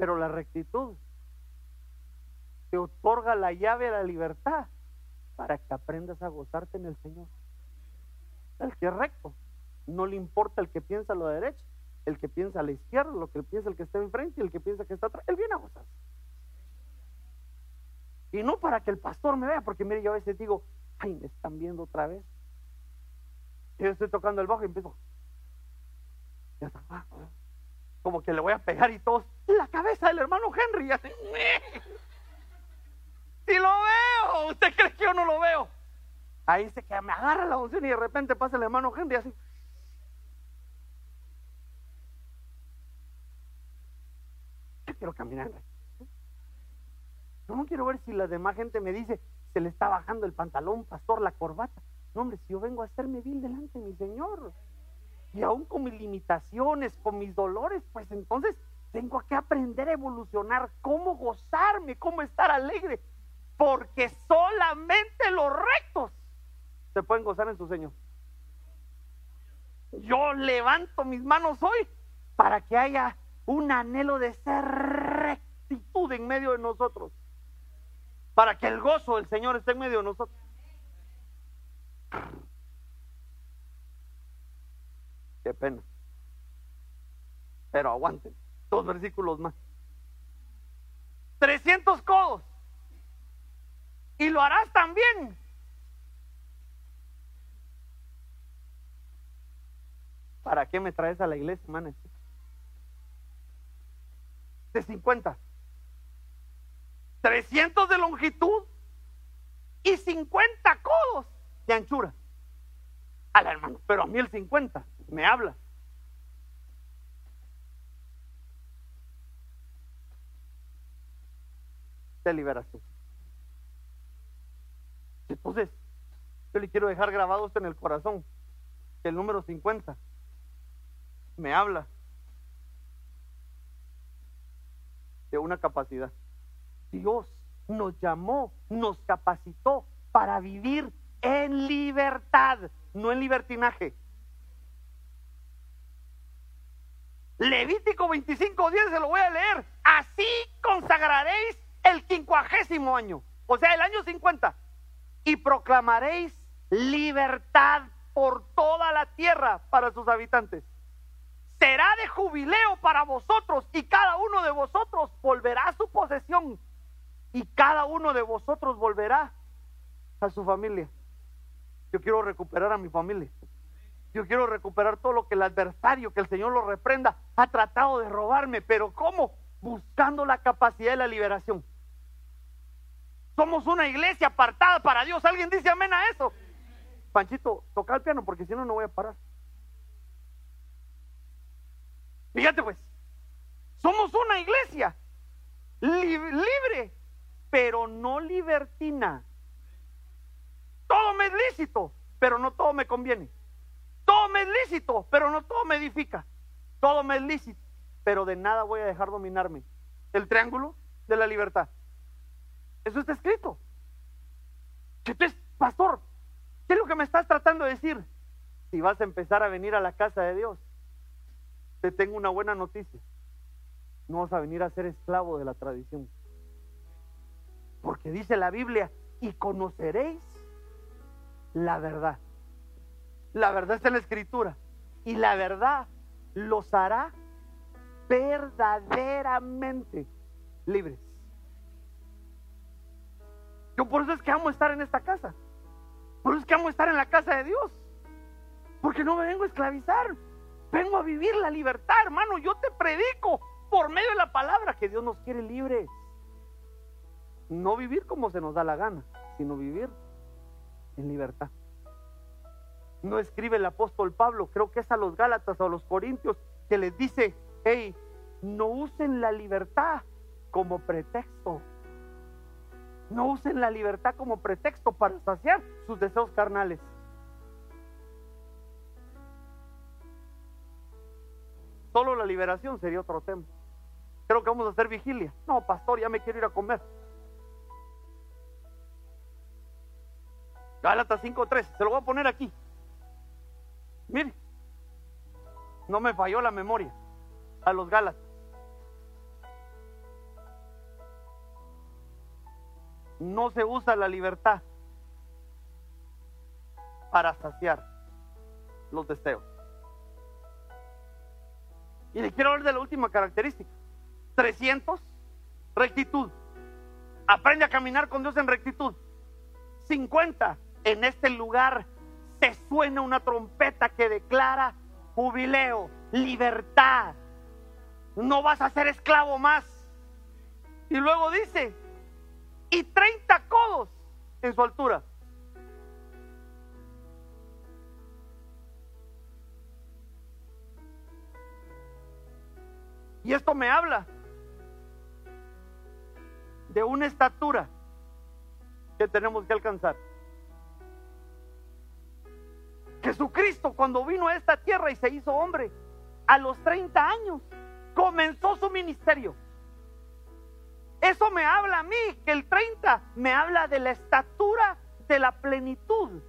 pero la rectitud te otorga la llave a la libertad para que aprendas a gozarte en el Señor. El que es recto, no le importa el que piensa a la derecha, el que piensa a la izquierda, lo que piensa el que está enfrente y el que piensa que está atrás, él viene a gozarse. Y no para que el pastor me vea, porque mire, yo a veces digo, ay, me están viendo otra vez. Yo estoy tocando el bajo y empiezo. Ya está, ah, como que le voy a pegar y todos, la cabeza del hermano Henry, y así, si lo veo, ¿usted cree que yo no lo veo? Ahí se que me agarra la unción y de repente pasa el hermano Henry así. Yo quiero caminar. Yo no quiero ver si la demás gente me dice, se le está bajando el pantalón, pastor, la corbata. No, hombre, si yo vengo a hacerme vil delante de mi Señor y aún con mis limitaciones, con mis dolores, pues entonces tengo que aprender a evolucionar, cómo gozarme, cómo estar alegre, porque solamente los rectos se pueden gozar en su Señor. Yo levanto mis manos hoy para que haya un anhelo de ser rectitud en medio de nosotros, para que el gozo del Señor esté en medio de nosotros. Qué pena. Pero aguanten, dos versículos más. 300 codos. Y lo harás también. ¿Para qué me traes a la iglesia, hermano? De 50. 300 de longitud y 50 codos de anchura. Al hermano, pero a mí el 50 me habla. De liberación. Entonces, yo le quiero dejar grabado esto en el corazón, el número 50 me habla de una capacidad. Dios nos llamó, nos capacitó para vivir en libertad, no en libertinaje. Levítico 25, 10 se lo voy a leer. Así consagraréis el quincuagésimo año, o sea, el año 50, y proclamaréis libertad por toda la tierra para sus habitantes. Será de jubileo para vosotros y cada uno de vosotros volverá a su posesión y cada uno de vosotros volverá a su familia. Yo quiero recuperar a mi familia. Yo quiero recuperar todo lo que el adversario, que el Señor lo reprenda, ha tratado de robarme. Pero ¿cómo? Buscando la capacidad de la liberación. Somos una iglesia apartada para Dios. ¿Alguien dice amén a eso? Panchito, toca el piano porque si no, no voy a parar. Fíjate pues, somos una iglesia libre pero no libertina. Todo me es lícito, pero no todo me conviene. Todo me es lícito, pero no todo me edifica. Todo me es lícito, pero de nada voy a dejar dominarme. El triángulo de la libertad. Eso está escrito. Entonces, pastor, ¿qué es lo que me estás tratando de decir? Si vas a empezar a venir a la casa de Dios, te tengo una buena noticia. No vas a venir a ser esclavo de la tradición. Porque dice la Biblia, y conoceréis la verdad. La verdad está en la escritura. Y la verdad los hará verdaderamente libres. Yo por eso es que amo estar en esta casa. Por eso es que amo estar en la casa de Dios. Porque no me vengo a esclavizar. Vengo a vivir la libertad, hermano. Yo te predico por medio de la palabra que Dios nos quiere libres no vivir como se nos da la gana, sino vivir en libertad. No escribe el apóstol Pablo, creo que es a los Gálatas o a los Corintios, que les dice, hey, no usen la libertad como pretexto. No usen la libertad como pretexto para saciar sus deseos carnales. Solo la liberación sería otro tema. Creo que vamos a hacer vigilia. No, pastor, ya me quiero ir a comer. Gálatas 5.13, se lo voy a poner aquí. Mire, no me falló la memoria a los Gálatas. No se usa la libertad para saciar los deseos. Y le quiero hablar de la última característica. 300, rectitud. Aprende a caminar con Dios en rectitud. 50, en este lugar se suena una trompeta que declara jubileo, libertad. No vas a ser esclavo más. Y luego dice, y 30 codos en su altura. Y esto me habla de una estatura que tenemos que alcanzar. Jesucristo cuando vino a esta tierra y se hizo hombre, a los 30 años, comenzó su ministerio. Eso me habla a mí, que el 30 me habla de la estatura de la plenitud,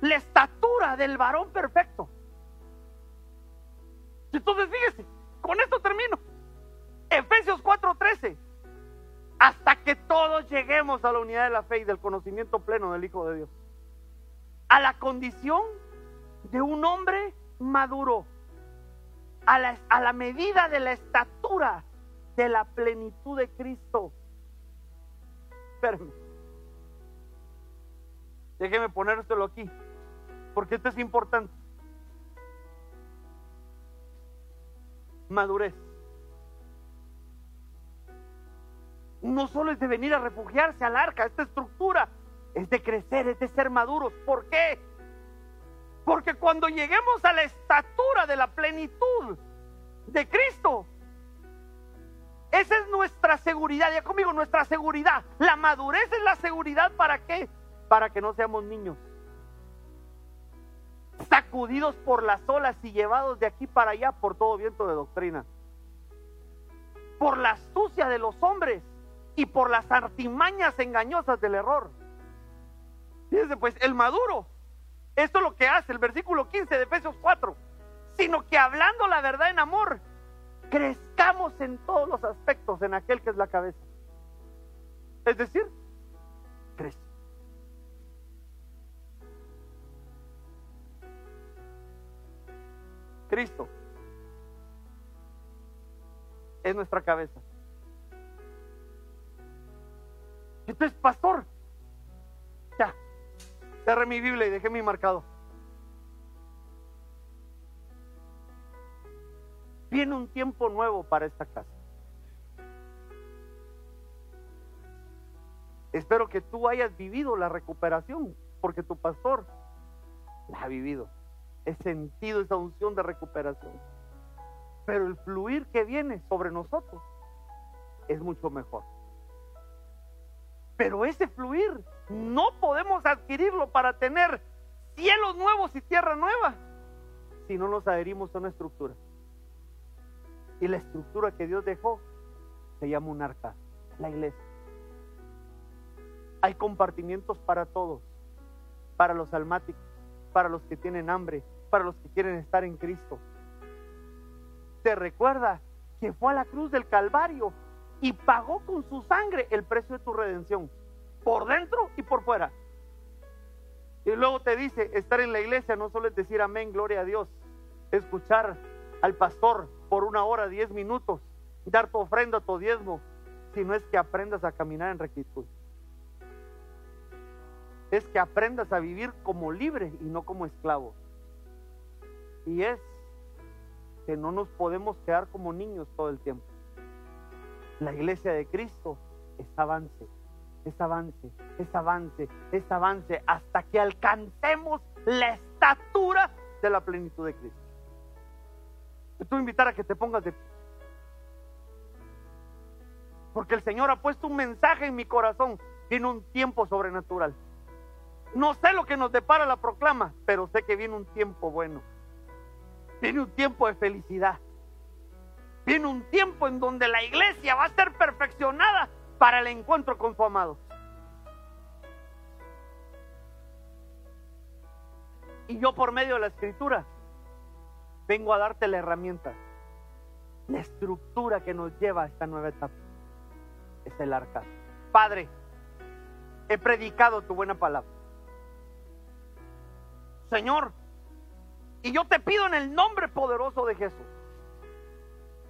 la estatura del varón perfecto. Entonces fíjese, con esto termino. Efesios 4:13, hasta que todos lleguemos a la unidad de la fe y del conocimiento pleno del Hijo de Dios. A la condición de un hombre maduro, a la, a la medida de la estatura de la plenitud de Cristo. Espérame. Déjeme ponértelo aquí, porque esto es importante. Madurez. No solo es de venir a refugiarse al arca, esta estructura es de crecer, es de ser maduros. ¿Por qué? Porque cuando lleguemos a la estatura de la plenitud de Cristo, esa es nuestra seguridad. Ya conmigo, nuestra seguridad. La madurez es la seguridad para qué? Para que no seamos niños. Sacudidos por las olas y llevados de aquí para allá por todo viento de doctrina. Por la astucia de los hombres y por las artimañas engañosas del error. Fíjense, pues el maduro, esto es lo que hace el versículo 15 de Efesios 4, sino que hablando la verdad en amor, crezcamos en todos los aspectos en aquel que es la cabeza. Es decir, crece. Cristo es nuestra cabeza. Entonces, pastor, cerré mi Biblia y dejé mi marcado. Viene un tiempo nuevo para esta casa. Espero que tú hayas vivido la recuperación, porque tu pastor la ha vivido. He sentido esa unción de recuperación. Pero el fluir que viene sobre nosotros es mucho mejor. Pero ese fluir no podemos adquirirlo para tener cielos nuevos y tierra nueva si no nos adherimos a una estructura. Y la estructura que Dios dejó se llama un arca, la iglesia. Hay compartimientos para todos, para los almáticos, para los que tienen hambre, para los que quieren estar en Cristo. Te recuerda que fue a la cruz del Calvario y pagó con su sangre el precio de tu redención, por dentro y por fuera. Y luego te dice, estar en la iglesia no solo es decir amén, gloria a Dios, escuchar al pastor por una hora, diez minutos, dar tu ofrenda, tu diezmo, sino es que aprendas a caminar en rectitud. Es que aprendas a vivir como libre y no como esclavo. Y es que no nos podemos quedar como niños todo el tiempo. La iglesia de Cristo es avance, es avance, es avance, es avance, hasta que alcancemos la estatura de la plenitud de Cristo. Te a invitar a que te pongas de pie. Porque el Señor ha puesto un mensaje en mi corazón. Viene un tiempo sobrenatural. No sé lo que nos depara la proclama, pero sé que viene un tiempo bueno. Viene un tiempo de felicidad. Viene un tiempo en donde la iglesia va a ser perfeccionada para el encuentro con su amado. Y yo por medio de la escritura vengo a darte la herramienta, la estructura que nos lleva a esta nueva etapa. Es el arca. Padre, he predicado tu buena palabra. Señor, y yo te pido en el nombre poderoso de Jesús,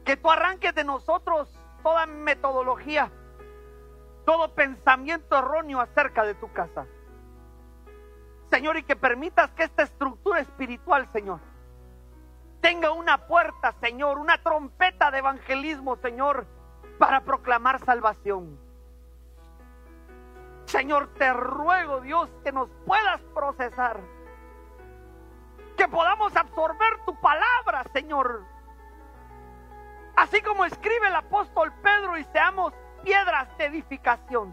que tú arranques de nosotros toda metodología, todo pensamiento erróneo acerca de tu casa. Señor, y que permitas que esta estructura espiritual, Señor, tenga una puerta, Señor, una trompeta de evangelismo, Señor, para proclamar salvación. Señor, te ruego, Dios, que nos puedas procesar, que podamos absorber tu palabra, Señor. Así como escribe el apóstol Pedro y seamos piedras de edificación.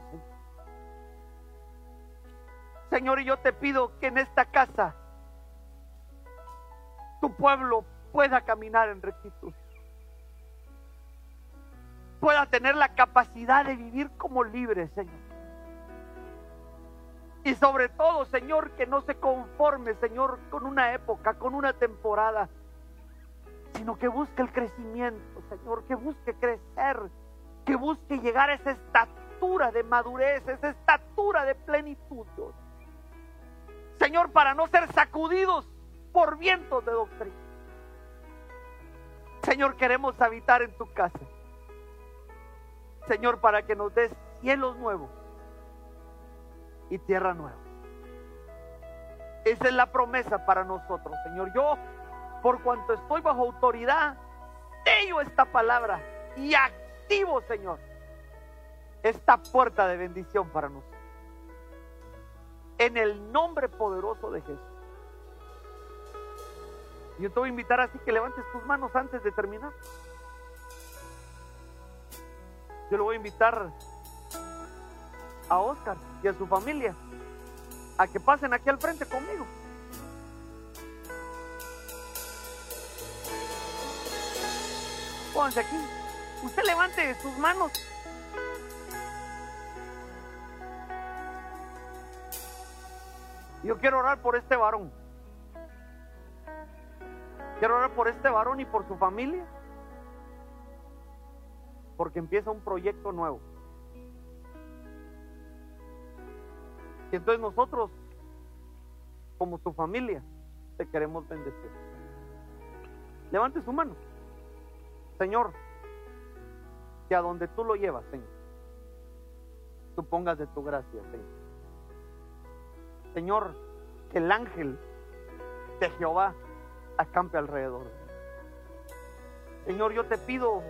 Señor, y yo te pido que en esta casa tu pueblo pueda caminar en rectitud. Pueda tener la capacidad de vivir como libre, Señor. Y sobre todo, Señor, que no se conforme, Señor, con una época, con una temporada, sino que busque el crecimiento, Señor, que busque crecer, que busque llegar a esa estatura de madurez, esa estatura de plenitud. Señor, para no ser sacudidos por vientos de doctrina. Señor, queremos habitar en tu casa. Señor, para que nos des cielos nuevos y tierra nueva. Esa es la promesa para nosotros, Señor. Yo, por cuanto estoy bajo autoridad, sello esta palabra y activo, Señor, esta puerta de bendición para nosotros. En el nombre poderoso de Jesús. Yo te voy a invitar así que levantes tus manos antes de terminar. Yo le voy a invitar a Oscar y a su familia a que pasen aquí al frente conmigo. Pónganse aquí. Usted levante sus manos. Yo quiero orar por este varón. Quiero orar por este varón y por su familia. Porque empieza un proyecto nuevo. Y entonces nosotros, como su familia, te queremos bendecir. Levante su mano. Señor, que a donde tú lo llevas, Señor, tú pongas de tu gracia, Señor. Señor, que el ángel de Jehová acampe alrededor. Señor, yo te pido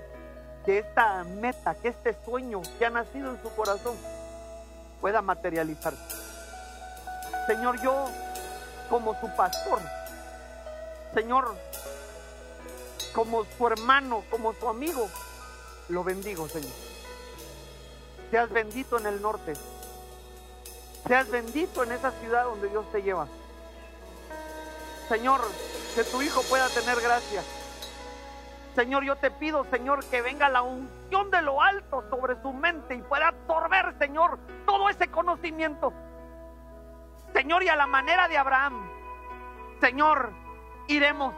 que esta meta, que este sueño que ha nacido en su corazón pueda materializarse. Señor, yo como su pastor, Señor, como su hermano, como su amigo, lo bendigo, Señor. Seas bendito en el norte. Seas bendito en esa ciudad donde Dios te lleva. Señor, que tu hijo pueda tener gracia. Señor, yo te pido, Señor, que venga la unción de lo alto sobre su mente y pueda absorber, Señor, todo ese conocimiento. Señor, y a la manera de Abraham, Señor, iremos,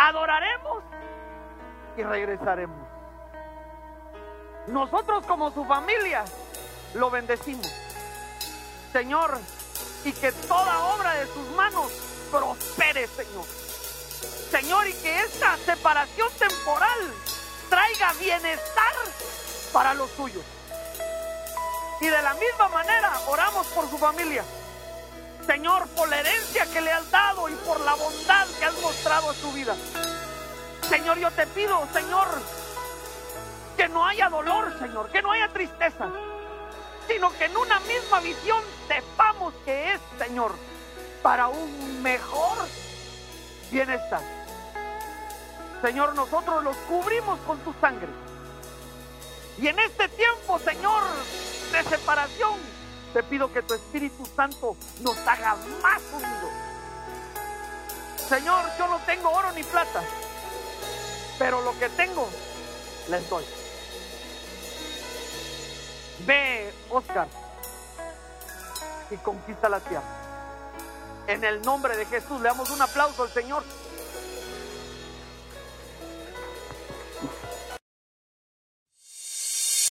adoraremos y regresaremos. Nosotros como su familia lo bendecimos. Señor, y que toda obra de sus manos prospere, Señor. Señor, y que esta separación temporal traiga bienestar para los suyos. Y de la misma manera oramos por su familia. Señor, por la herencia que le has dado y por la bondad que has mostrado a su vida. Señor, yo te pido, Señor, que no haya dolor, Señor, que no haya tristeza, sino que en una misma visión sepamos que es, Señor, para un mejor bienestar. Señor, nosotros los cubrimos con tu sangre. Y en este tiempo, Señor, de separación, te pido que tu Espíritu Santo nos haga más unidos. Señor, yo no tengo oro ni plata, pero lo que tengo, les doy. Ve, Oscar, y conquista la tierra. En el nombre de Jesús, le damos un aplauso al Señor.